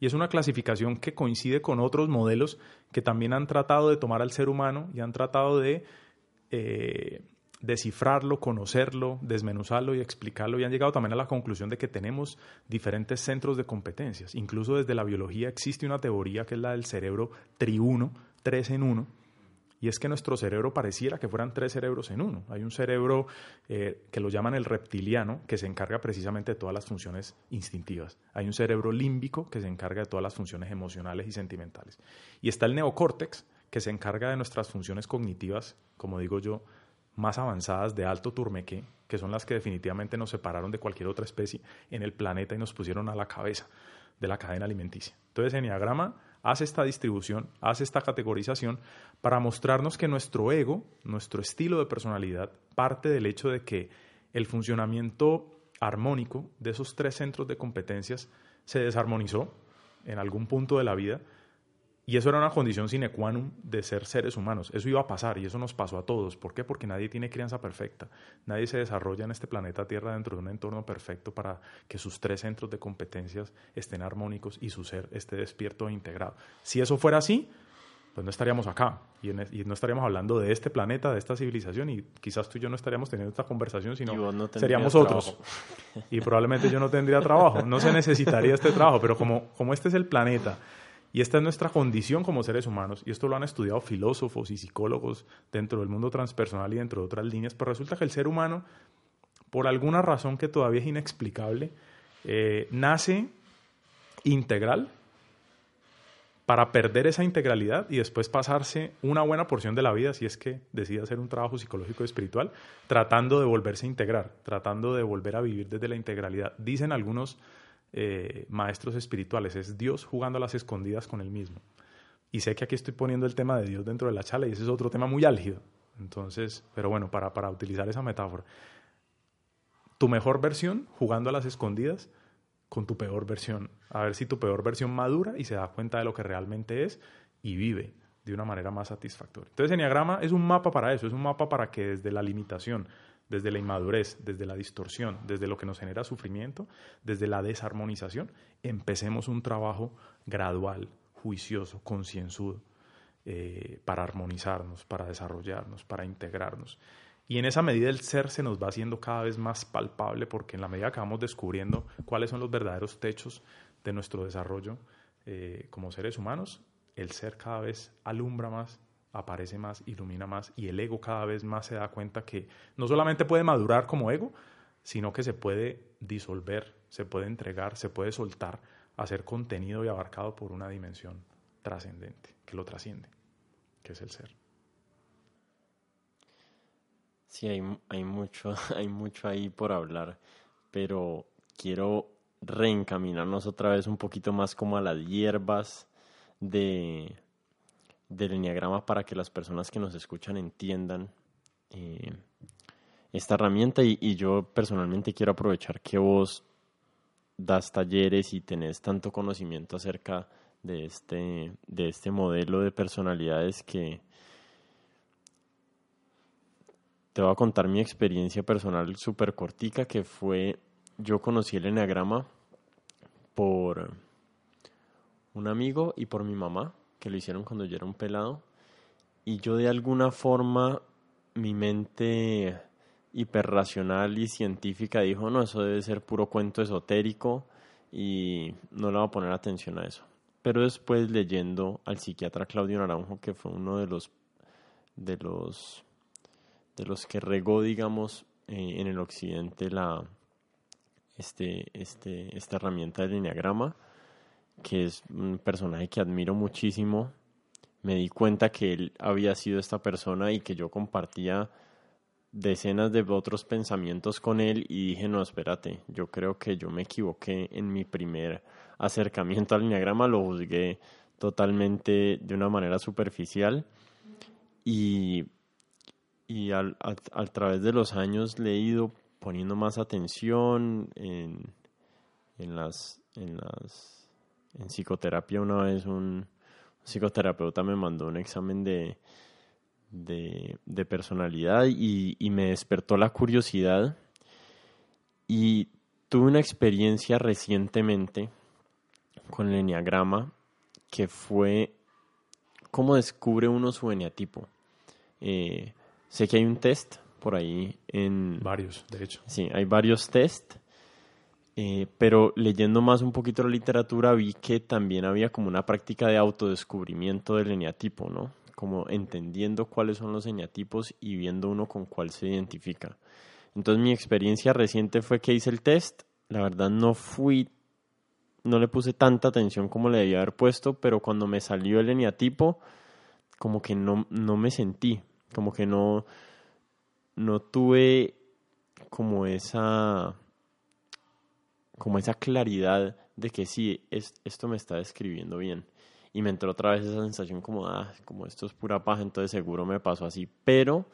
Y es una clasificación que coincide con otros modelos que también han tratado de tomar al ser humano y han tratado de eh, descifrarlo, conocerlo, desmenuzarlo y explicarlo y han llegado también a la conclusión de que tenemos diferentes centros de competencias. Incluso desde la biología existe una teoría que es la del cerebro triuno, tres en uno, y es que nuestro cerebro pareciera que fueran tres cerebros en uno. Hay un cerebro eh, que lo llaman el reptiliano, que se encarga precisamente de todas las funciones instintivas. Hay un cerebro límbico que se encarga de todas las funciones emocionales y sentimentales. Y está el neocórtex, que se encarga de nuestras funciones cognitivas, como digo yo, más avanzadas de alto turmeque, que son las que definitivamente nos separaron de cualquier otra especie en el planeta y nos pusieron a la cabeza de la cadena alimenticia. Entonces, Enneagrama hace esta distribución, hace esta categorización para mostrarnos que nuestro ego, nuestro estilo de personalidad, parte del hecho de que el funcionamiento armónico de esos tres centros de competencias se desarmonizó en algún punto de la vida y eso era una condición sine qua non de ser seres humanos. Eso iba a pasar y eso nos pasó a todos. ¿Por qué? Porque nadie tiene crianza perfecta. Nadie se desarrolla en este planeta Tierra dentro de un entorno perfecto para que sus tres centros de competencias estén armónicos y su ser esté despierto e integrado. Si eso fuera así, pues no estaríamos acá y, no estaríamos hablando de este planeta, de esta civilización y quizás tú y yo no estaríamos teniendo esta conversación, sino seríamos otros. Y probablemente yo no tendría trabajo. No se necesitaría este trabajo, pero como, como este es el planeta y esta es nuestra condición como seres humanos, y esto lo han estudiado filósofos y psicólogos dentro del mundo transpersonal y dentro de otras líneas, pero resulta que el ser humano, por alguna razón que todavía es inexplicable, eh, nace integral para perder esa integralidad y después pasarse una buena porción de la vida, si es que decide hacer un trabajo psicológico y espiritual, tratando de volverse a integrar, tratando de volver a vivir desde la integralidad. Dicen algunos eh, maestros espirituales, es Dios jugando a las escondidas con él mismo. Y sé que aquí estoy poniendo el tema de Dios dentro de la charla y ese es otro tema muy álgido. Entonces, pero bueno, para, para utilizar esa metáfora. Tu mejor versión jugando a las escondidas con tu peor versión. A ver si tu peor versión madura y se da cuenta de lo que realmente es y vive de una manera más satisfactoria. Entonces, Enneagrama es un mapa para eso, es un mapa para que desde la limitación, desde la inmadurez, desde la distorsión, desde lo que nos genera sufrimiento, desde la desarmonización, empecemos un trabajo gradual, juicioso, concienzudo, eh, para armonizarnos, para desarrollarnos, para integrarnos. Y en esa medida el ser se nos va haciendo cada vez más palpable porque en la medida que vamos descubriendo cuáles son los verdaderos techos de nuestro desarrollo eh, como seres humanos, el ser cada vez alumbra más aparece más, ilumina más y el ego cada vez más se da cuenta que no solamente puede madurar como ego, sino que se puede disolver, se puede entregar, se puede soltar a ser contenido y abarcado por una dimensión trascendente, que lo trasciende, que es el ser. Sí, hay, hay, mucho, hay mucho ahí por hablar, pero quiero reencaminarnos otra vez un poquito más como a las hierbas de, del enneagrama para que las personas que nos escuchan entiendan eh, esta herramienta. Y, yo personalmente quiero aprovechar que vos das talleres y tenés tanto conocimiento acerca de este, de este modelo de personalidades que te voy a contar mi experiencia personal súper cortica que fue, yo conocí el enneagrama por un amigo y por mi mamá que lo hicieron cuando yo era un pelado. Y yo de alguna forma, mi mente hiperracional y científica dijo, no, eso debe ser puro cuento esotérico y no le voy a poner atención a eso. Pero después leyendo al psiquiatra Claudio Naranjo, que fue uno de los de los de los que regó, digamos, eh, en el occidente la este, este, esta herramienta del enneagrama, que es un personaje que admiro muchísimo, me di cuenta que él había sido esta persona y que yo compartía decenas de otros pensamientos con él y dije, no, espérate, yo creo que yo me equivoqué en mi primer acercamiento al lineagrama, lo juzgué totalmente de una manera superficial y, y al, a, través de los años le he ido poniendo más atención en, en las... En las en psicoterapia una vez un psicoterapeuta me mandó un examen de, de, personalidad y, me despertó la curiosidad y tuve una experiencia recientemente con el enneagrama que fue cómo descubre uno su eneatipo. Eh, sé que hay un test por ahí en... Varios, de hecho. Sí, hay varios test eh, pero leyendo más un poquito la literatura vi que también había como una práctica de autodescubrimiento del eneatipo, ¿no? Como entendiendo cuáles son los eneatipos y viendo uno con cuál se identifica. Entonces mi experiencia reciente fue que hice el test, la verdad no fui, no le puse tanta atención como le debía haber puesto, pero cuando me salió el eneatipo, como que no, no me sentí, como que no, no tuve como esa como esa claridad de que sí, es, esto me está describiendo bien. Y me entró otra vez esa sensación como, ah, como esto es pura paja, entonces seguro me pasó así. Pero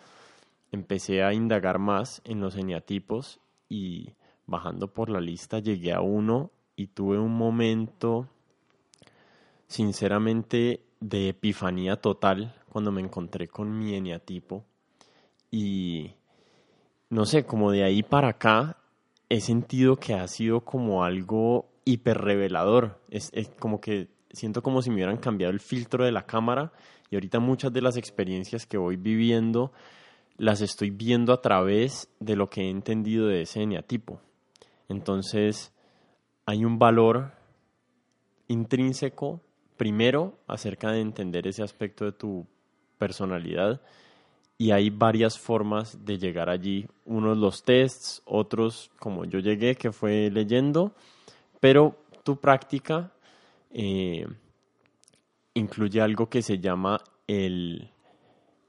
empecé a indagar más en los eneatipos y bajando por la lista llegué a uno y tuve un momento, sinceramente, de epifanía total cuando me encontré con mi eneatipo. Y no sé, como de ahí para acá he sentido que ha sido como algo hiper revelador. Es, como que siento como si me hubieran cambiado el filtro de la cámara y ahorita muchas de las experiencias que voy viviendo las estoy viendo a través de lo que he entendido de ese eneatipo. Entonces, hay un valor intrínseco, primero, acerca de entender ese aspecto de tu personalidad y hay varias formas de llegar allí. Unos los tests, otros como yo llegué, que fue leyendo, pero tu práctica eh, incluye algo que se llama el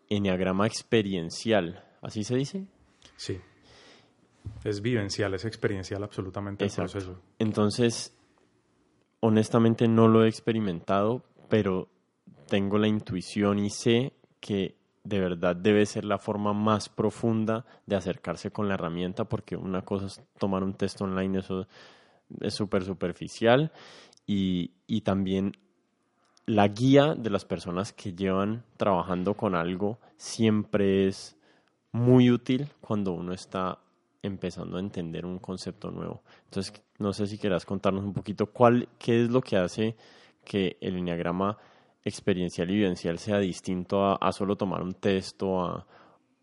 enneagrama experiencial. ¿Así se dice? Sí. Es vivencial, es experiencial absolutamente el proceso. Entonces, honestamente no lo he experimentado, pero tengo la intuición y sé que de verdad debe ser la forma más profunda de acercarse con la herramienta, porque una cosa es tomar un test online, eso es súper superficial, y, y también la guía de las personas que llevan trabajando con algo siempre es muy útil cuando uno está empezando a entender un concepto nuevo. Entonces, no sé si quieras contarnos un poquito cuál, qué es lo que hace que el enneagrama experiencial y vivencial sea distinto a, solo tomar un texto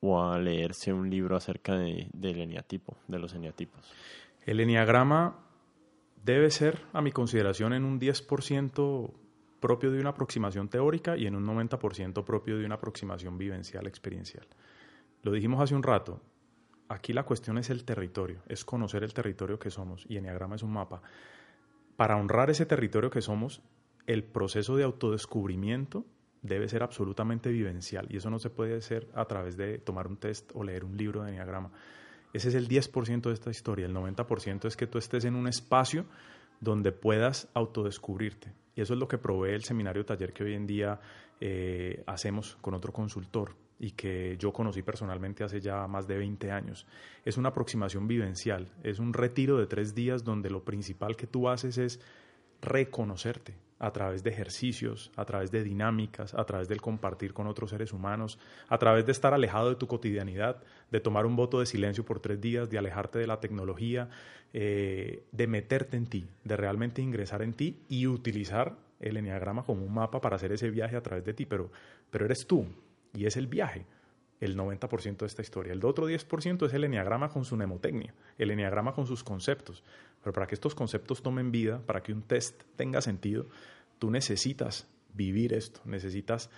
o a leerse un libro acerca de, del eneatipo, de los eneatipos. El enneagrama debe ser, a mi consideración, en un 10% propio de una aproximación teórica y en un 90% propio de una aproximación vivencial, experiencial. Lo dijimos hace un rato, aquí la cuestión es el territorio, es conocer el territorio que somos y Enneagrama es un mapa. Para honrar ese territorio que somos, el proceso de autodescubrimiento debe ser absolutamente vivencial y eso no se puede hacer a través de tomar un test o leer un libro de Enneagrama. Ese es el 10% de esta historia, el 90% es que tú estés en un espacio donde puedas autodescubrirte, y eso es lo que provee el seminario taller que hoy en día eh, hacemos con otro consultor y que yo conocí personalmente hace ya más de 20 años. Es una aproximación vivencial, es un retiro de tres días donde lo principal que tú haces es reconocerte, a través de ejercicios, a través de dinámicas, a través del compartir con otros seres humanos, a través de estar alejado de tu cotidianidad, de tomar un voto de silencio por tres días, de alejarte de la tecnología, eh, de meterte en ti, de realmente ingresar en ti y utilizar el enneagrama como un mapa para hacer ese viaje a través de ti, pero, pero eres tú y es el viaje el 90% de esta historia. El otro 10% es el enneagrama con su mnemotecnia, el enneagrama con sus conceptos. Pero para que estos conceptos tomen vida, para que un test tenga sentido, tú necesitas vivir esto, necesitas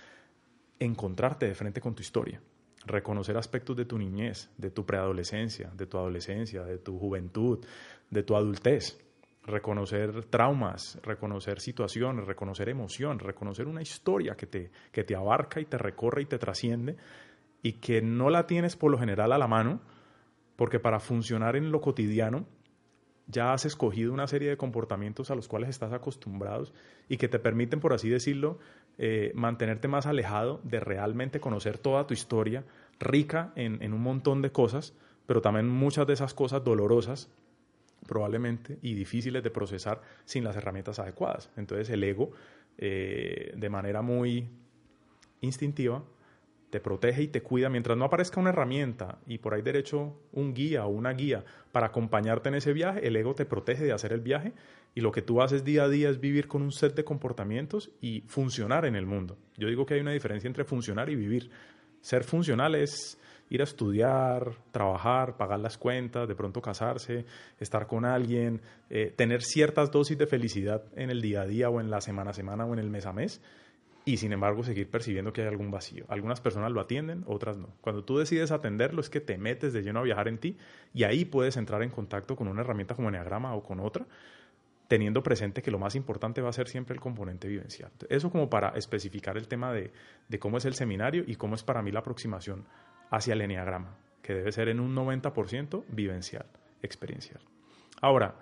encontrarte de frente con tu historia, reconocer aspectos de tu niñez, de tu preadolescencia, de tu adolescencia, de tu juventud, de tu adultez, reconocer traumas, reconocer situaciones, reconocer emoción, reconocer una historia que te, que te abarca y te recorre y te trasciende y que no la tienes por lo general a la mano, porque para funcionar en lo cotidiano ya has escogido una serie de comportamientos a los cuales estás acostumbrados y que te permiten, por así decirlo, eh, mantenerte más alejado de realmente conocer toda tu historia, rica en, un montón de cosas, pero también muchas de esas cosas dolorosas, probablemente, y difíciles de procesar sin las herramientas adecuadas. Entonces el ego, eh, de manera muy instintiva, te protege y te cuida mientras no aparezca una herramienta y por ahí derecho un guía o una guía para acompañarte en ese viaje, el ego te protege de hacer el viaje y lo que tú haces día a día es vivir con un set de comportamientos y funcionar en el mundo. Yo digo que hay una diferencia entre funcionar y vivir. Ser funcional es ir a estudiar, trabajar, pagar las cuentas, de pronto casarse, estar con alguien, eh, tener ciertas dosis de felicidad en el día a día o en la semana a semana o en el mes a mes y sin embargo seguir percibiendo que hay algún vacío. Algunas personas lo atienden, otras no. Cuando tú decides atenderlo es que te metes de lleno a viajar en ti y ahí puedes entrar en contacto con una herramienta como Enneagrama o con otra, teniendo presente que lo más importante va a ser siempre el componente vivencial. Eso como para especificar el tema de, de cómo es el seminario y cómo es para mí la aproximación hacia el Enneagrama, que debe ser en un 90% vivencial, experiencial. Ahora,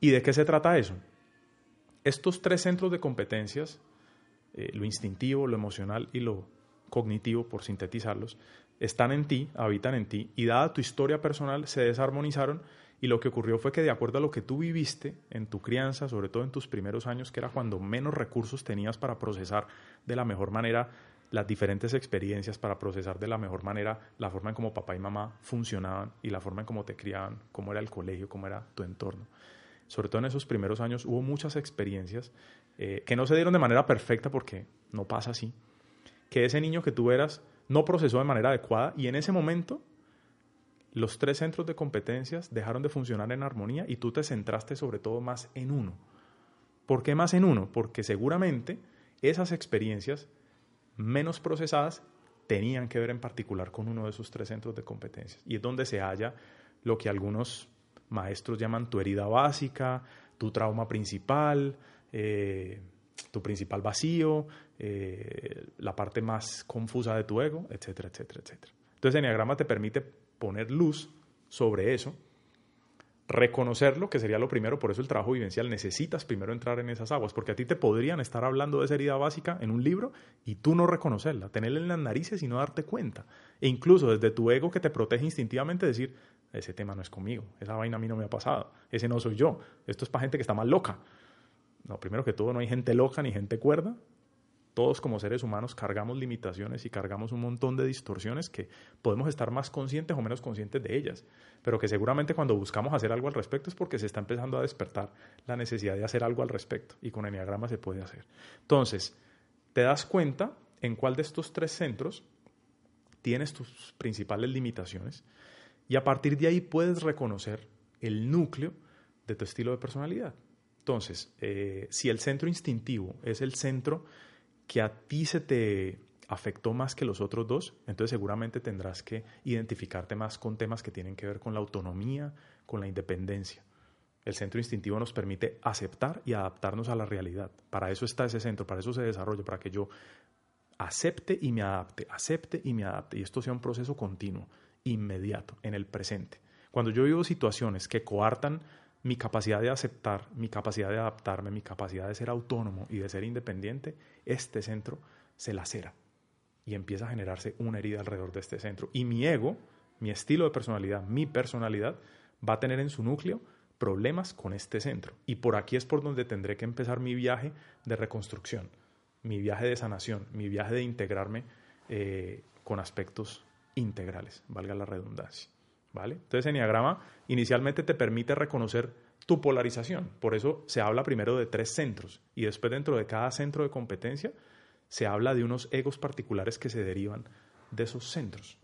¿y de qué se trata eso? Estos tres centros de competencias eh, lo instintivo, lo emocional y lo cognitivo, por sintetizarlos, están en ti, habitan en ti, y dada tu historia personal, se desarmonizaron Y lo que ocurrió fue que de acuerdo a lo que tú viviste en tu crianza, sobre todo en tus primeros años, que era cuando menos recursos tenías para procesar de la mejor manera las diferentes experiencias, para procesar de la mejor manera la forma en cómo papá y mamá funcionaban y la forma en cómo te criaban, cómo era el colegio, cómo era tu entorno. Sobre todo en esos primeros años hubo muchas experiencias eh, que no se dieron de manera perfecta porque no pasa así, que ese niño que tú eras no procesó de manera adecuada y en ese momento los tres centros de competencias dejaron de funcionar en armonía y tú te centraste sobre todo más en uno. ¿Por qué más en uno? Porque seguramente esas experiencias menos procesadas tenían que ver en particular con uno de esos tres centros de competencias. Y es donde se halla lo que algunos maestros llaman tu herida básica, tu trauma principal, eh, tu principal vacío, eh, la parte más confusa de tu ego, etcétera, etcétera, etcétera. Entonces, el Enneagrama te permite poner luz sobre eso, reconocerlo, que sería lo primero, por eso el trabajo vivencial, necesitas primero entrar en esas aguas, porque a ti te podrían estar hablando de esa herida básica en un libro y tú no reconocerla, tenerla en las narices y no darte cuenta. E incluso desde tu ego que te protege instintivamente decir, ese tema no es conmigo, esa vaina a mí no me ha pasado, ese no soy yo, esto es para gente que está más loca. No, primero que todo, no hay gente loca ni gente cuerda. Todos como seres humanos cargamos limitaciones y cargamos un montón de distorsiones que podemos estar más conscientes o menos conscientes de ellas, pero que seguramente cuando buscamos hacer algo al respecto es porque se está empezando a despertar la necesidad de hacer algo al respecto y con Enneagrama se puede hacer. Entonces, te das cuenta en cuál de estos tres centros tienes tus principales limitaciones y a partir de ahí puedes reconocer el núcleo de tu estilo de personalidad. Entonces, eh, si el centro instintivo es el centro que a ti se te afectó más que los otros dos, entonces seguramente tendrás que identificarte más con temas que tienen que ver con la autonomía, con la independencia. El centro instintivo nos permite aceptar y adaptarnos a la realidad. Para eso está ese centro, para eso se desarrolla, para que yo acepte y me adapte, acepte y me adapte. Y esto sea un proceso continuo, inmediato, en el presente. Cuando yo vivo situaciones que coartan mi capacidad de aceptar, mi capacidad de adaptarme, mi capacidad de ser autónomo y de ser independiente, este centro se lacera y empieza a generarse una herida alrededor de este centro. Y mi ego, mi estilo de personalidad, mi personalidad, va a tener en su núcleo problemas con este centro. Y por aquí es por donde tendré que empezar mi viaje de reconstrucción, mi viaje de sanación, mi viaje de integrarme eh, con aspectos integrales, valga la redundancia. ¿vale? Entonces, Enneagrama inicialmente te permite reconocer tu polarización. Por eso se habla primero de tres centros y después dentro de cada centro de competencia se habla de unos egos particulares que se derivan de esos centros.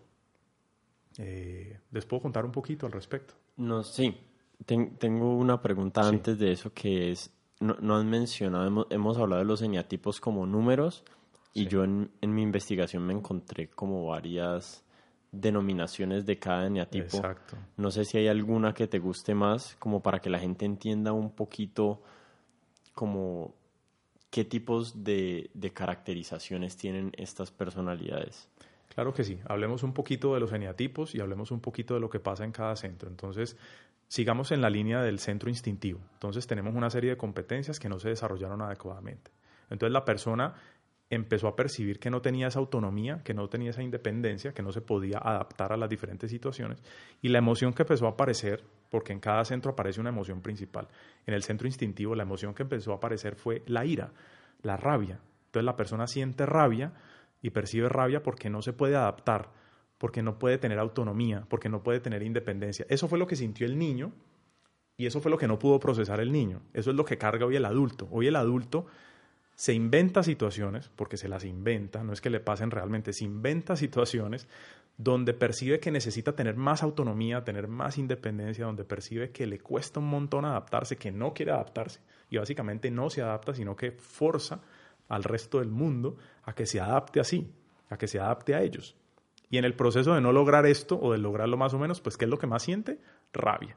Eh, ¿Les puedo contar un poquito al respecto? No, sí. tengo una pregunta antes de eso que es, no, han mencionado, hemos, hablado de los eneatipos como números y yo en, en mi investigación me encontré como varias denominaciones de cada eneatipo. Exacto. No sé si hay alguna que te guste más, como para que la gente entienda un poquito como qué tipos de, caracterizaciones tienen estas personalidades. Claro que sí. Hablemos un poquito de los eneatipos y hablemos un poquito de lo que pasa en cada centro. Entonces, sigamos en la línea del centro instintivo. Entonces, tenemos una serie de competencias que no se desarrollaron adecuadamente. Entonces, la persona empezó a percibir que no tenía esa autonomía, que no tenía esa independencia, que no se podía adaptar a las diferentes situaciones. Y la emoción que empezó a aparecer, porque en cada centro aparece una emoción principal, en el centro instintivo la emoción que empezó a aparecer fue la ira, la rabia. Entonces la persona siente rabia y percibe rabia porque no se puede adaptar, porque no puede tener autonomía, porque no puede tener independencia. Eso fue lo que sintió el niño y eso fue lo que no pudo procesar el niño. Eso es lo que carga hoy el adulto. Hoy el adulto se inventa situaciones, porque se las inventa, no es que le pasen realmente, se inventa situaciones donde percibe que necesita tener más autonomía, tener más independencia, donde percibe que le cuesta un montón adaptarse, que no quiere adaptarse y básicamente no se adapta, sino que forza al resto del mundo a que se adapte así, a que se adapte a ellos. Y en el proceso de no lograr esto o de lograrlo más o menos, pues ¿qué es lo que más siente? Rabia.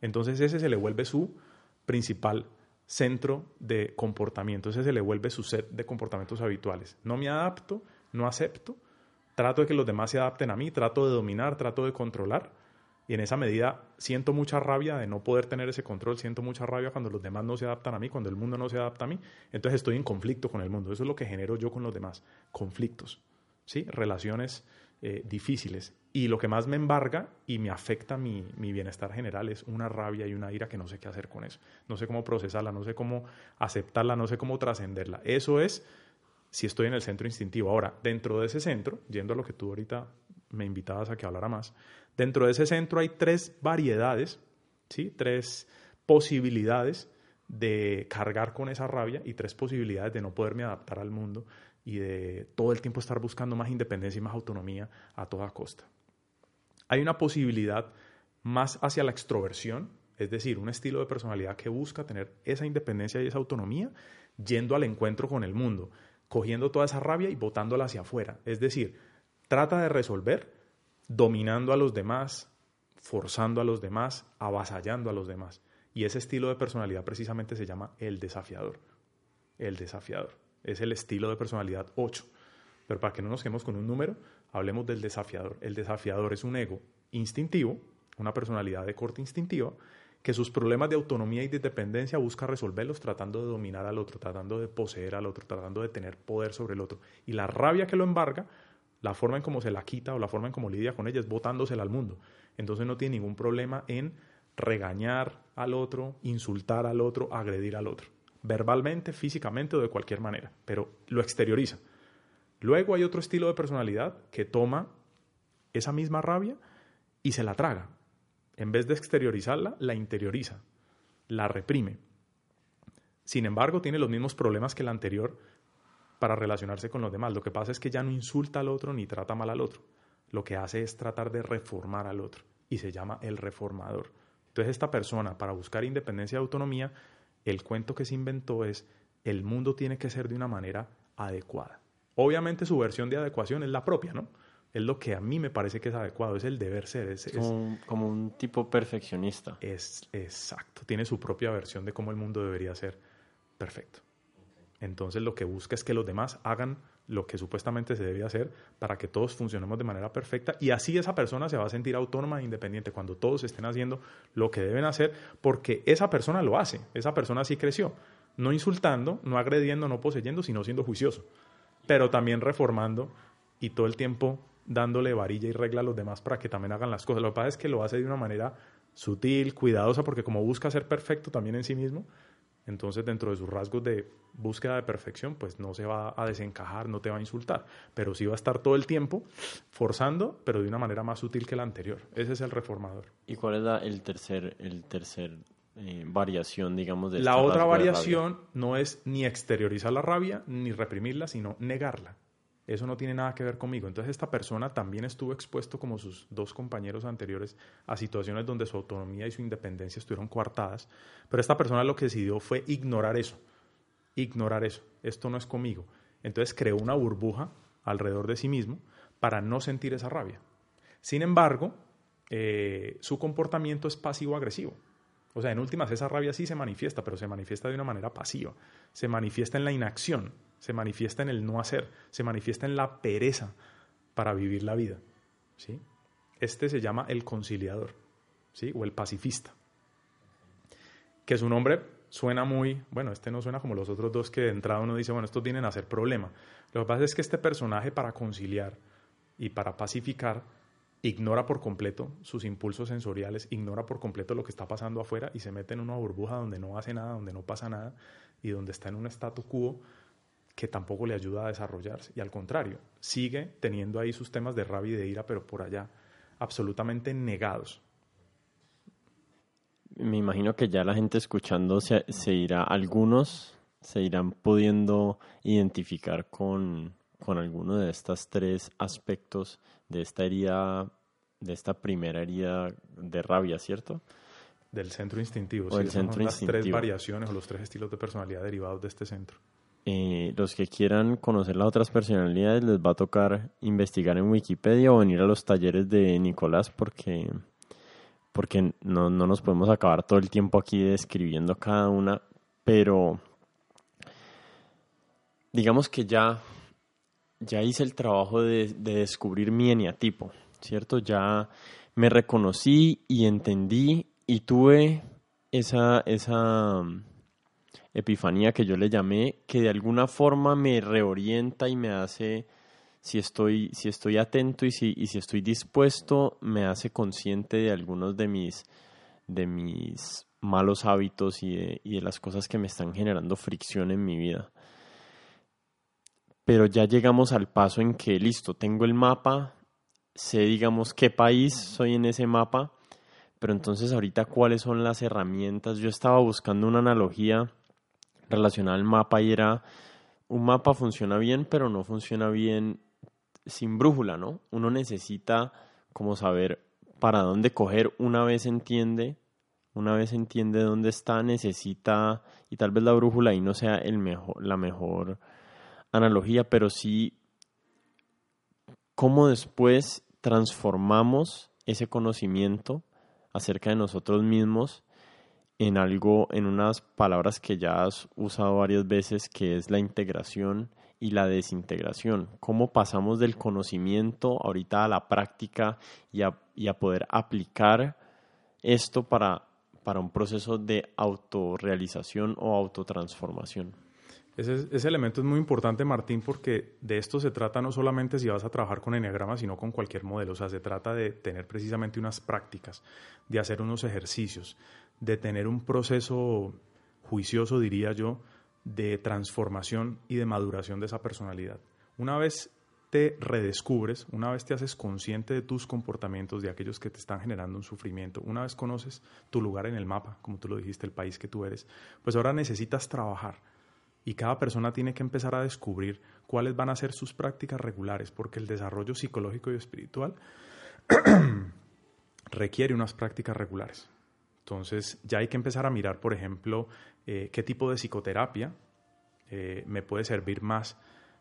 Entonces ese se le vuelve su principal centro de comportamiento. Ese se le vuelve su set de comportamientos habituales. No me adapto, no acepto, trato de que los demás se adapten a mí, trato de dominar, trato de controlar. Y en esa medida siento mucha rabia de no poder tener ese control, siento mucha rabia cuando los demás no se adaptan a mí, cuando el mundo no se adapta a mí. Entonces estoy en conflicto con el mundo. Eso es lo que genero yo con los demás, conflictos, ¿sí? relaciones eh, difíciles. Y lo que más me embarga y me afecta mi, mi, bienestar general es una rabia y una ira que no sé qué hacer con eso. No sé cómo procesarla, no sé cómo aceptarla, no sé cómo trascenderla. Eso es si estoy en el centro instintivo. Ahora, dentro de ese centro, yendo a lo que tú ahorita me invitabas a que hablara más, dentro de ese centro hay tres variedades, ¿sí? tres posibilidades de cargar con esa rabia y tres posibilidades de no poderme adaptar al mundo y de todo el tiempo estar buscando más independencia y más autonomía a toda costa. Hay una posibilidad más hacia la extroversión, es decir, un estilo de personalidad que busca tener esa independencia y esa autonomía yendo al encuentro con el mundo, cogiendo toda esa rabia y botándola hacia afuera. Es decir, trata de resolver dominando a los demás, forzando a los demás, avasallando a los demás. Y ese estilo de personalidad precisamente se llama el desafiador. El desafiador. Es el estilo de personalidad 8. Pero para que no nos quedemos con un número, hablemos del desafiador. El desafiador es un ego instintivo, una personalidad de corte instintiva, que sus problemas de autonomía y de dependencia busca resolverlos tratando de dominar al otro, tratando de poseer al otro, tratando de tener poder sobre el otro. Y la rabia que lo embarga, la forma en cómo se la quita o la forma en cómo lidia con ella es botándosela al mundo. Entonces no tiene ningún problema en regañar al otro, insultar al otro, agredir al otro. Verbalmente, físicamente o de cualquier manera, pero lo exterioriza. Luego hay otro estilo de personalidad que toma esa misma rabia y se la traga. En vez de exteriorizarla, la interioriza, la reprime. Sin embargo, tiene los mismos problemas que el anterior para relacionarse con los demás. Lo que pasa es que ya no insulta al otro ni trata mal al otro. Lo que hace es tratar de reformar al otro y se llama el reformador. Entonces esta persona, para buscar independencia y autonomía, el cuento que se inventó es el mundo tiene que ser de una manera adecuada. Obviamente su versión de adecuación es la propia, ¿no? Es lo que a mí me parece que es adecuado, es el deber ser. Es, como, un tipo perfeccionista. Es exacto, tiene su propia versión de cómo el mundo debería ser perfecto. Entonces lo que busca es que los demás hagan lo que supuestamente se debe hacer para que todos funcionemos de manera perfecta y así esa persona se va a sentir autónoma e independiente cuando todos estén haciendo lo que deben hacer porque esa persona lo hace, esa persona sí creció, no insultando, no agrediendo, no poseyendo, sino siendo juicioso, pero también reformando y todo el tiempo dándole varilla y regla a los demás para que también hagan las cosas. Lo que pasa es que lo hace de una manera sutil, cuidadosa, porque como busca ser perfecto también en sí mismo, entonces, dentro de sus rasgos de búsqueda de perfección, pues no se va a desencajar, no te va a insultar, pero sí va a estar todo el tiempo forzando, pero de una manera más sutil que la anterior. Ese es el reformador. ¿Y cuál es el tercer, el tercer eh, variación, digamos, de La otra variación no es ni exteriorizar la rabia ni reprimirla, sino negarla eso no tiene nada que ver conmigo. Entonces esta persona también estuvo expuesto, como sus dos compañeros anteriores, a situaciones donde su autonomía y su independencia estuvieron coartadas, pero esta persona lo que decidió fue ignorar eso, ignorar eso, esto no es conmigo. Entonces creó una burbuja alrededor de sí mismo para no sentir esa rabia. Sin embargo, eh, su comportamiento es pasivo-agresivo. O sea, en últimas esa rabia sí se manifiesta, pero se manifiesta de una manera pasiva. Se manifiesta en la inacción, se manifiesta en el no hacer, se manifiesta en la pereza para vivir la vida. ¿sí? Este se llama el conciliador ¿sí? o el pacifista. Que su nombre suena muy, bueno, este no suena como los otros dos que de entrada uno dice, bueno, estos vienen a ser problema. Lo que pasa es que este personaje para conciliar y para pacificar ignora por completo sus impulsos sensoriales, ignora por completo lo que está pasando afuera y se mete en una burbuja donde no hace nada, donde no pasa nada y donde está en un statu quo que tampoco le ayuda a desarrollarse. Y al contrario, sigue teniendo ahí sus temas de rabia y de ira, pero por allá, absolutamente negados. Me imagino que ya la gente escuchando se, irá, algunos se irán pudiendo identificar con, con alguno de estos tres aspectos de esta herida, de esta primera herida de rabia, ¿cierto? Del centro instintivo, sí, centro son las tres variaciones o los tres estilos de personalidad derivados de este centro. Eh, los que quieran conocer las otras personalidades les va a tocar investigar en Wikipedia o venir a los talleres de Nicolás porque, porque no, no nos podemos acabar todo el tiempo aquí describiendo cada una, pero digamos que ya, ya hice el trabajo de, de descubrir mi eneatipo, ¿cierto? Ya me reconocí y entendí y tuve esa, esa epifanía que yo le llamé, que de alguna forma me reorienta y me hace si estoy, si estoy atento y si, y si estoy dispuesto, me hace consciente de algunos de mis, de mis malos hábitos y de, y de las cosas que me están generando fricción en mi vida. Pero ya llegamos al paso en que, listo, tengo el mapa, sé, digamos, qué país soy en ese mapa, pero entonces ahorita cuáles son las herramientas. Yo estaba buscando una analogía relacionada al mapa y era, un mapa funciona bien, pero no funciona bien sin brújula, ¿no? Uno necesita como saber para dónde coger una vez entiende, una vez entiende dónde está, necesita, y tal vez la brújula ahí no sea el mejor, la mejor analogía, pero sí cómo después transformamos ese conocimiento acerca de nosotros mismos en algo, en unas palabras que ya has usado varias veces, que es la integración y la desintegración. Cómo pasamos del conocimiento ahorita a la práctica y a, poder aplicar esto para, para un proceso de autorrealización o autotransformación. Ese, elemento es muy importante, Martín, porque de esto se trata no solamente si vas a trabajar con Enneagrama, sino con cualquier modelo. O sea, se trata de tener precisamente unas prácticas, de hacer unos ejercicios, de tener un proceso juicioso, diría yo, de transformación y de maduración de esa personalidad. Una vez te redescubres, una vez te haces consciente de tus comportamientos, de aquellos que te están generando un sufrimiento, una vez conoces tu lugar en el mapa, como tú lo dijiste, el país que tú eres, pues ahora necesitas trabajar y cada persona tiene que empezar a descubrir cuáles van a ser sus prácticas regulares, porque el desarrollo psicológico y espiritual requiere unas prácticas regulares. Entonces ya hay que empezar a mirar, por ejemplo, eh, qué tipo de psicoterapia eh, me puede servir más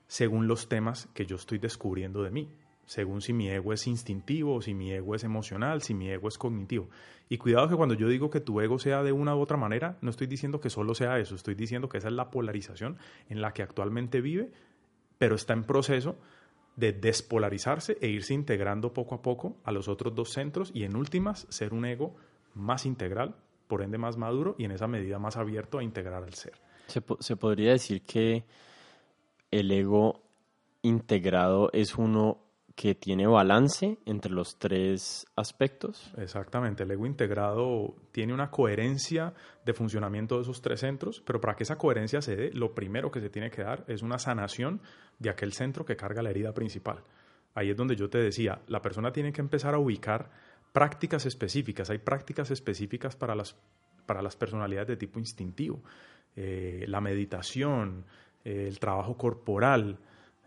según los temas que yo estoy descubriendo de mí según si mi ego es instintivo si mi ego es emocional, si mi ego es cognitivo. Y cuidado que cuando yo digo que tu ego sea de una u otra manera, no estoy diciendo que solo sea eso, estoy diciendo que esa es la polarización en la que actualmente vive, pero está en proceso de despolarizarse e irse integrando poco a poco a los otros dos centros y en últimas ser un ego más integral, por ende más maduro y en esa medida más abierto a integrar al ser. Se, se podría decir que el ego integrado es uno que tiene balance entre los tres aspectos. Exactamente, el ego integrado tiene una coherencia de funcionamiento de esos tres centros, pero para que esa coherencia se dé, lo primero que se tiene que dar es una sanación de aquel centro que carga la herida principal. Ahí es donde yo te decía, la persona tiene que empezar a ubicar prácticas específicas. Hay prácticas específicas para las, para las personalidades de tipo instintivo. Eh, la meditación, el trabajo corporal,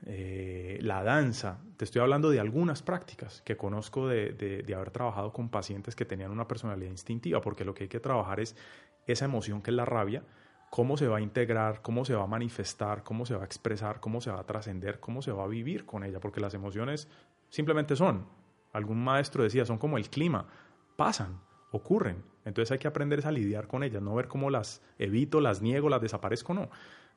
eh, la danza. Te estoy hablando de algunas prácticas que conozco de, de, haber trabajado con pacientes que tenían una personalidad instintiva, porque lo que hay que trabajar es esa emoción que es la rabia, cómo se va a integrar, cómo se va a manifestar, cómo se va a expresar, cómo se va a trascender, cómo se va a vivir con ella, porque las emociones simplemente son. Algún maestro decía, son como el clima, pasan, ocurren. Entonces hay que aprender a lidiar con ellas, no ver cómo las evito, las niego, las desaparezco, no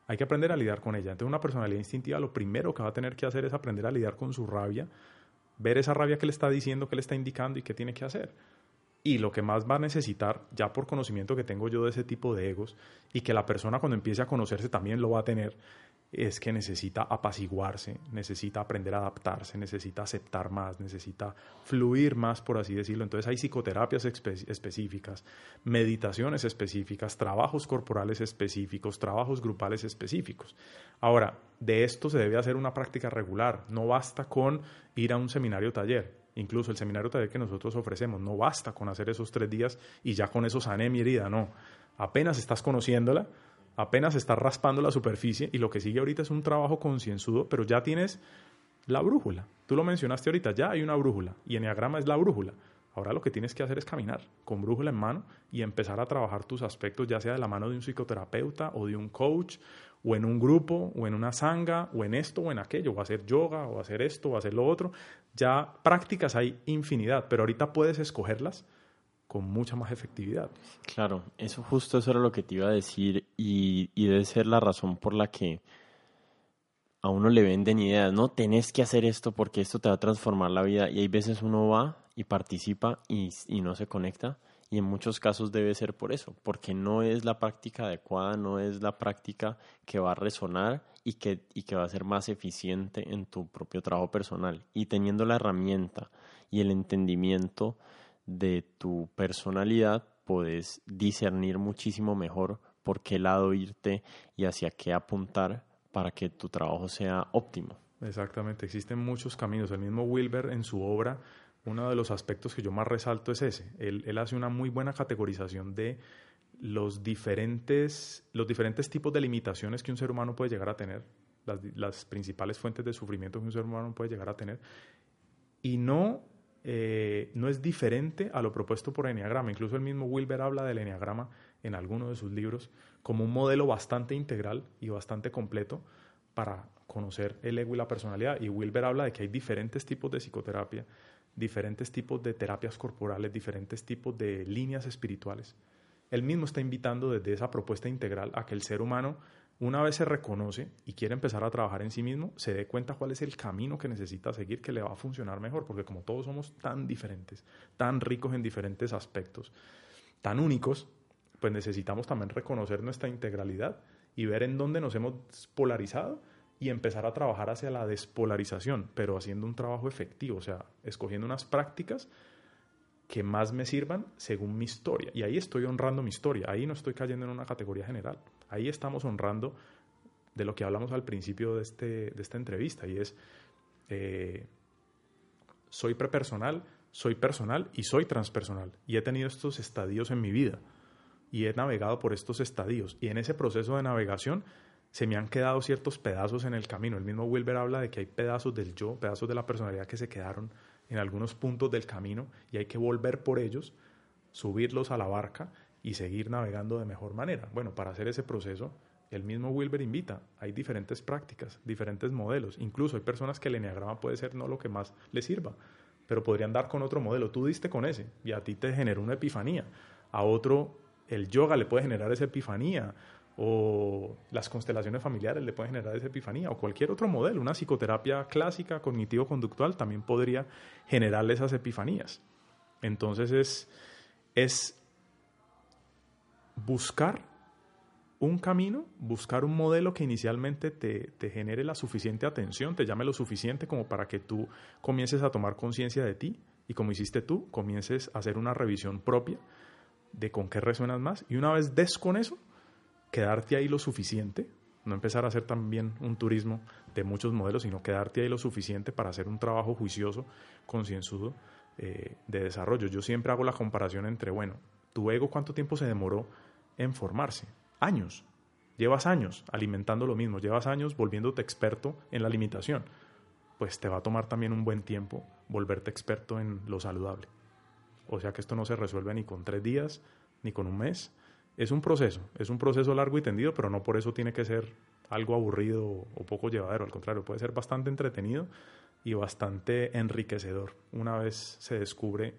hay que aprender a lidiar con ella. Entonces, una personalidad instintiva lo primero que va a tener que hacer es aprender a lidiar con su rabia, ver esa rabia que le está diciendo, que le está indicando y qué tiene que hacer. Y lo que más va a necesitar, ya por conocimiento que tengo yo de ese tipo de egos, y que la persona cuando empiece a conocerse también lo va a tener, es que necesita apaciguarse, necesita aprender a adaptarse, necesita aceptar más, necesita fluir más, por así decirlo. Entonces hay psicoterapias específicas, meditaciones específicas, trabajos corporales específicos, trabajos grupales específicos. Ahora, de esto se debe hacer una práctica regular. No basta con ir a un seminario taller. Incluso el seminario taller que nosotros ofrecemos, no basta con hacer esos tres días y ya con eso sané mi herida, no. Apenas estás conociéndola, apenas estás raspando la superficie y lo que sigue ahorita es un trabajo concienzudo, pero ya tienes la brújula. Tú lo mencionaste ahorita, ya hay una brújula y Enneagrama es la brújula. Ahora lo que tienes que hacer es caminar con brújula en mano y empezar a trabajar tus aspectos, ya sea de la mano de un psicoterapeuta o de un coach, o en un grupo, o en una sanga, o en esto, o en aquello, o hacer yoga, o hacer esto, o hacer lo otro. Ya prácticas hay infinidad, pero ahorita puedes escogerlas con mucha más efectividad. Claro, eso justo eso era lo que te iba a decir y, y debe ser la razón por la que a uno le venden ideas, no, tenés que hacer esto porque esto te va a transformar la vida y hay veces uno va y participa y, y no se conecta Y en muchos casos debe ser por eso, porque no es la práctica adecuada, no es la práctica que va a resonar y que, y que va a ser más eficiente en tu propio trabajo personal. Y teniendo la herramienta y el entendimiento de tu personalidad, puedes discernir muchísimo mejor por qué lado irte y hacia qué apuntar para que tu trabajo sea óptimo. Exactamente, existen muchos caminos. El mismo Wilber en su obra uno de los aspectos que yo más resalto es ese. Él, hace una muy buena categorización de los diferentes, los diferentes tipos de limitaciones que un ser humano puede llegar a tener, las, principales fuentes de sufrimiento que un ser humano puede llegar a tener, y no, eh, no es diferente a lo propuesto por Enneagrama. Incluso el mismo Wilber habla del Enneagrama en alguno de sus libros como un modelo bastante integral y bastante completo para conocer el ego y la personalidad. Y Wilber habla de que hay diferentes tipos de psicoterapia diferentes tipos de terapias corporales, diferentes tipos de líneas espirituales. Él mismo está invitando desde esa propuesta integral a que el ser humano, una vez se reconoce y quiere empezar a trabajar en sí mismo, se dé cuenta cuál es el camino que necesita seguir que le va a funcionar mejor, porque como todos somos tan diferentes, tan ricos en diferentes aspectos, tan únicos, pues necesitamos también reconocer nuestra integralidad y ver en dónde nos hemos polarizado y empezar a trabajar hacia la despolarización, pero haciendo un trabajo efectivo, o sea, escogiendo unas prácticas que más me sirvan según mi historia. Y ahí estoy honrando mi historia, ahí no estoy cayendo en una categoría general, ahí estamos honrando de lo que hablamos al principio de, este, de esta entrevista, y es, eh, soy prepersonal, soy personal y soy transpersonal. Y he tenido estos estadios en mi vida y he navegado por estos estadios. Y en ese proceso de navegación se me han quedado ciertos pedazos en el camino. El mismo Wilber habla de que hay pedazos del yo, pedazos de la personalidad que se quedaron en algunos puntos del camino y hay que volver por ellos, subirlos a la barca y seguir navegando de mejor manera. Bueno, para hacer ese proceso, el mismo Wilber invita, hay diferentes prácticas, diferentes modelos. Incluso hay personas que el enneagrama puede ser no lo que más les sirva, pero podrían dar con otro modelo. Tú diste con ese y a ti te generó una epifanía. A otro el yoga le puede generar esa epifanía o las constelaciones familiares le pueden generar esa epifanía, o cualquier otro modelo, una psicoterapia clásica cognitivo-conductual también podría generarle esas epifanías. Entonces es, es buscar un camino, buscar un modelo que inicialmente te, te, genere la suficiente atención, te llame lo suficiente como para que tú comiences a tomar conciencia de ti y como hiciste tú, comiences a hacer una revisión propia de con qué resuenas más y una vez des con eso, quedarte ahí lo suficiente, no empezar a hacer también un turismo de muchos modelos, sino quedarte ahí lo suficiente para hacer un trabajo juicioso, concienzudo eh, de desarrollo. Yo siempre hago la comparación entre, bueno, tu ego cuánto tiempo se demoró en formarse. Años. Llevas años alimentando lo mismo, llevas años volviéndote experto en la limitación. Pues te va a tomar también un buen tiempo volverte experto en lo saludable. O sea que esto no se resuelve ni con tres días, ni con un mes, es un proceso, es un proceso largo y tendido, pero no por eso tiene que ser algo aburrido o poco llevadero, al contrario, puede ser bastante entretenido y bastante enriquecedor una vez se descubre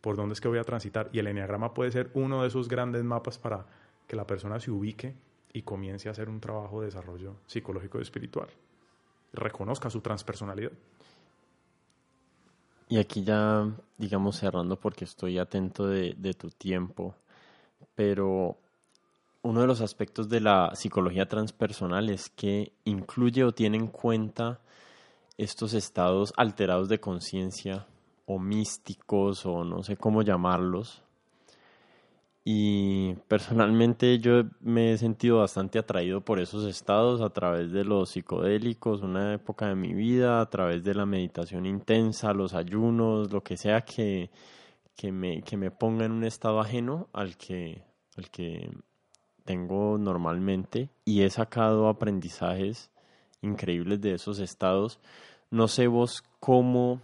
por dónde es que voy a transitar. Y el enneagrama puede ser uno de esos grandes mapas para que la persona se ubique y comience a hacer un trabajo de desarrollo psicológico y espiritual. Reconozca su transpersonalidad. Y aquí ya, digamos, cerrando porque estoy atento de, de tu tiempo pero uno de los aspectos de la psicología transpersonal es que incluye o tiene en cuenta estos estados alterados de conciencia o místicos o no sé cómo llamarlos. Y personalmente yo me he sentido bastante atraído por esos estados a través de los psicodélicos, una época de mi vida, a través de la meditación intensa, los ayunos, lo que sea que, que, me, que me ponga en un estado ajeno al que, el que tengo normalmente y he sacado aprendizajes increíbles de esos estados. No sé vos cómo,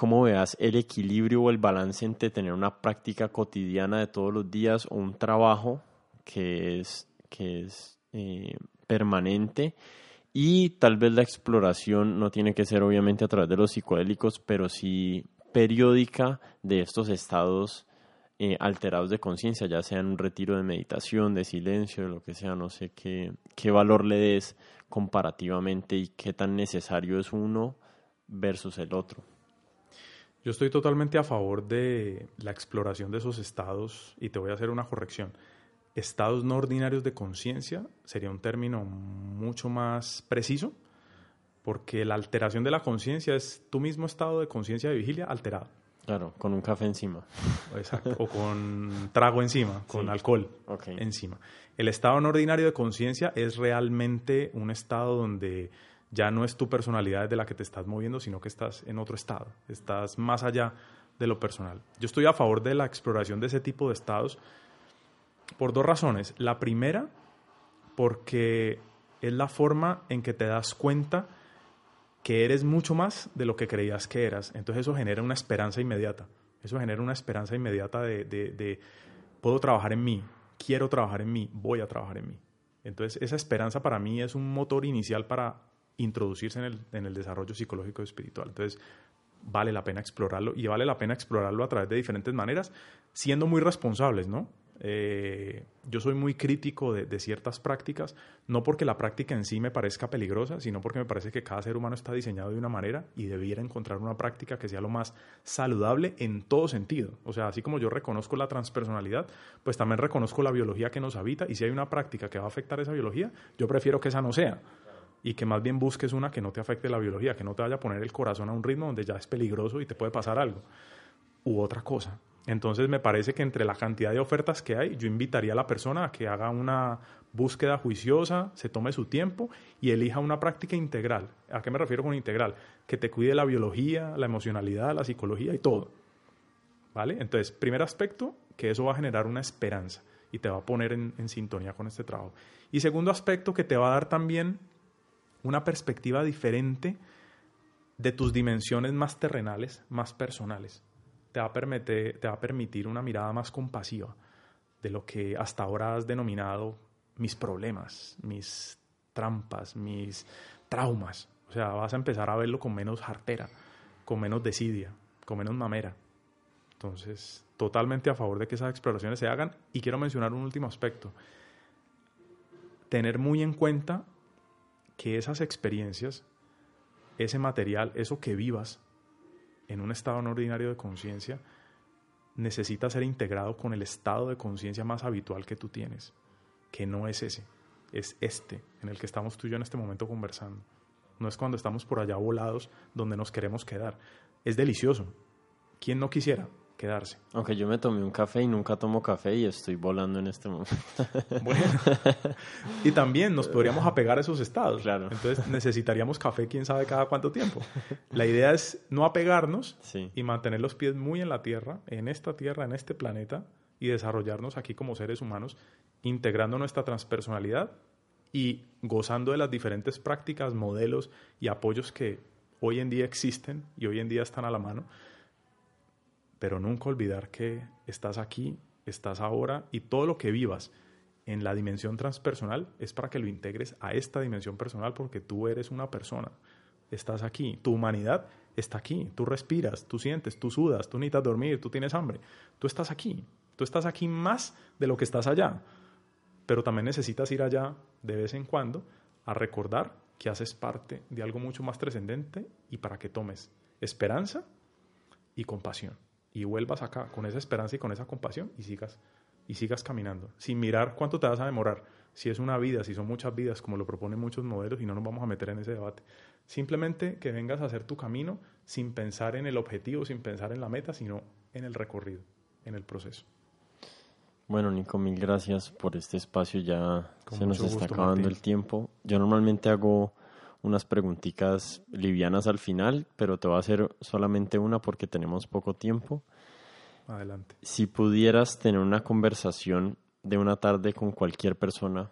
cómo veas el equilibrio o el balance entre tener una práctica cotidiana de todos los días o un trabajo que es, que es eh, permanente y tal vez la exploración no tiene que ser obviamente a través de los psicodélicos, pero sí periódica de estos estados eh, alterados de conciencia, ya sea en un retiro de meditación, de silencio, de lo que sea, no sé qué, qué valor le des comparativamente y qué tan necesario es uno versus el otro. Yo estoy totalmente a favor de la exploración de esos estados y te voy a hacer una corrección. Estados no ordinarios de conciencia sería un término mucho más preciso porque la alteración de la conciencia es tu mismo estado de conciencia de vigilia alterado. Claro, con un café encima. Exacto, o con trago encima, con alcohol encima. El estado no ordinario de conciencia es realmente un estado donde ya no es tu personalidad de la que te estás moviendo, sino que estás en otro estado, estás más allá de lo personal. Yo estoy a favor de la exploración de ese tipo de estados por dos razones. La primera, porque es la forma en que te das cuenta que eres mucho más de lo que creías que eras. Entonces eso genera una esperanza inmediata. Eso genera una esperanza inmediata de, de puedo trabajar en mí, quiero trabajar en mí, voy a trabajar en mí. Entonces esa esperanza para mí es un motor inicial para introducirse en el, en el desarrollo psicológico y espiritual. Entonces, vale la pena explorarlo y vale la pena explorarlo a través de diferentes maneras, siendo muy responsables, ¿no? Eh, yo soy muy crítico de, de, ciertas prácticas, no porque la práctica en sí me parezca peligrosa, sino porque me parece que cada ser humano está diseñado de una manera y debiera encontrar una práctica que sea lo más saludable en todo sentido. O sea, así como yo reconozco la transpersonalidad, pues también reconozco la biología que nos habita y si hay una práctica que va a afectar esa biología, yo prefiero que esa no sea y que más bien busques una que no te afecte la biología, que no te vaya a poner el corazón a un ritmo donde ya es peligroso y te puede pasar algo, u otra cosa. Entonces me parece que entre la cantidad de ofertas que hay, yo invitaría a la persona a que haga una búsqueda juiciosa, se tome su tiempo y elija una práctica integral. ¿A qué me refiero con integral? Que te cuide la biología, la emocionalidad, la psicología y todo. ¿Vale? Entonces, primer aspecto, que eso va a generar una esperanza y te va a poner en, sintonía con este trabajo. Y segundo aspecto, que te va a dar también una perspectiva diferente de tus dimensiones más terrenales, más personales. Te va, a permitir, te va a permitir una mirada más compasiva de lo que hasta ahora has denominado mis problemas, mis trampas, mis traumas. O sea, vas a empezar a verlo con menos jartera, con menos desidia, con menos mamera. Entonces, totalmente a favor de que esas exploraciones se hagan. Y quiero mencionar un último aspecto. Tener muy en cuenta que esas experiencias, ese material, eso que vivas en un estado no ordinario de conciencia, necesita ser integrado con el estado de conciencia más habitual que tú tienes, que no es ese, es este en el que estamos tú y yo en este momento conversando. No es cuando estamos por allá volados donde nos queremos quedar. Es delicioso. ¿Quién no quisiera? Quedarse. Aunque yo me tomé un café y nunca tomo café y estoy volando en este momento. Bueno, y también nos podríamos apegar a esos estados. Claro. Entonces necesitaríamos café quién sabe cada cuánto tiempo. La idea es no apegarnos y mantener los pies muy en la tierra, en esta tierra, en este planeta, y desarrollarnos aquí como seres humanos, integrando nuestra transpersonalidad y gozando de las diferentes prácticas, modelos y apoyos que hoy en día existen y hoy en día están a la mano pero nunca olvidar que estás aquí, estás ahora y todo lo que vivas en la dimensión transpersonal es para que lo integres a esta dimensión personal porque tú eres una persona, estás aquí, tu humanidad está aquí, tú respiras, tú sientes, tú sudas, tú necesitas dormir, tú tienes hambre, tú estás aquí, tú estás aquí más de lo que estás allá, pero también necesitas ir allá de vez en cuando a recordar que haces parte de algo mucho más trascendente y para que tomes esperanza y compasión y vuelvas acá con esa esperanza y con esa compasión y sigas y sigas caminando, sin mirar cuánto te vas a demorar, si es una vida, si son muchas vidas, como lo proponen muchos modelos y no nos vamos a meter en ese debate. Simplemente que vengas a hacer tu camino sin pensar en el objetivo, sin pensar en la meta, sino en el recorrido, en el proceso. Bueno, Nico, mil gracias por este espacio. Ya se nos está acabando el tiempo. Yo normalmente hago unas preguntitas livianas al final, pero te voy a hacer solamente una porque tenemos poco tiempo. Adelante. Si pudieras tener una conversación de una tarde con cualquier persona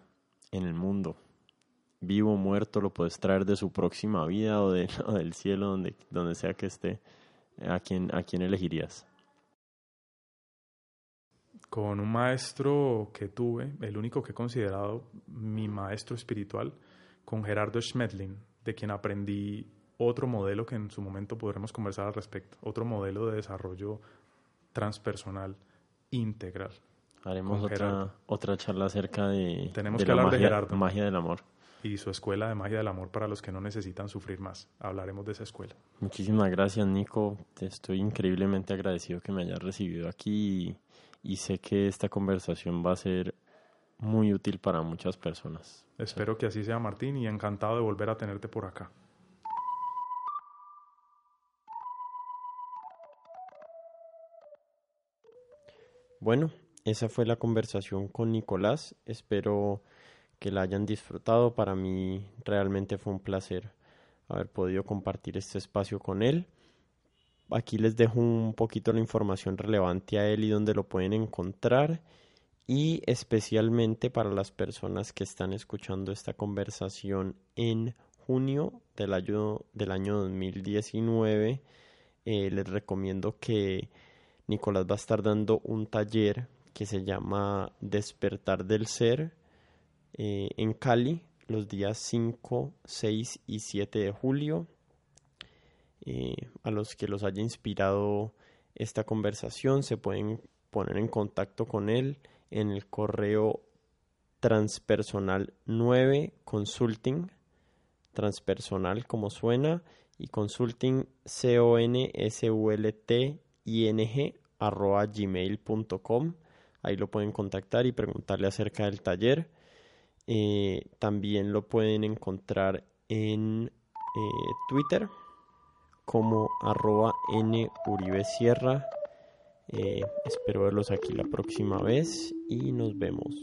en el mundo, vivo o muerto, lo puedes traer de su próxima vida o, de, del cielo, donde, donde sea que esté, ¿a quién, ¿a quién elegirías? Con un maestro que tuve, el único que he considerado mi maestro espiritual, con Gerardo Schmedlin, de quien aprendí otro modelo que en su momento podremos conversar al respecto, otro modelo de desarrollo transpersonal integral. Haremos otra, otra charla acerca de, Tenemos que hablar magia, de Gerardo. magia del amor. y su escuela de magia del amor para los que no necesitan sufrir más. Hablaremos de esa escuela. Muchísimas gracias, Nico. Te estoy increíblemente agradecido que me hayas recibido aquí y, y sé que esta conversación va a ser muy útil para muchas personas. Espero que así sea, Martín, y encantado de volver a tenerte por acá. Bueno, esa fue la conversación con Nicolás. Espero que la hayan disfrutado. Para mí realmente fue un placer haber podido compartir este espacio con él. Aquí les dejo un poquito la información relevante a él y dónde lo pueden encontrar. Y especialmente para las personas que están escuchando esta conversación en junio del año, del año 2019, eh, les recomiendo que Nicolás va a estar dando un taller que se llama Despertar del Ser eh, en Cali los días 5, 6 y 7 de julio. Eh, a los que los haya inspirado esta conversación se pueden poner en contacto con él en el correo transpersonal 9 consulting transpersonal como suena y consulting c o n s u l t i n g arroba gmail.com ahí lo pueden contactar y preguntarle acerca del taller eh, también lo pueden encontrar en eh, Twitter como arroba nuribesierra. Eh, espero verlos aquí la próxima vez y nos vemos.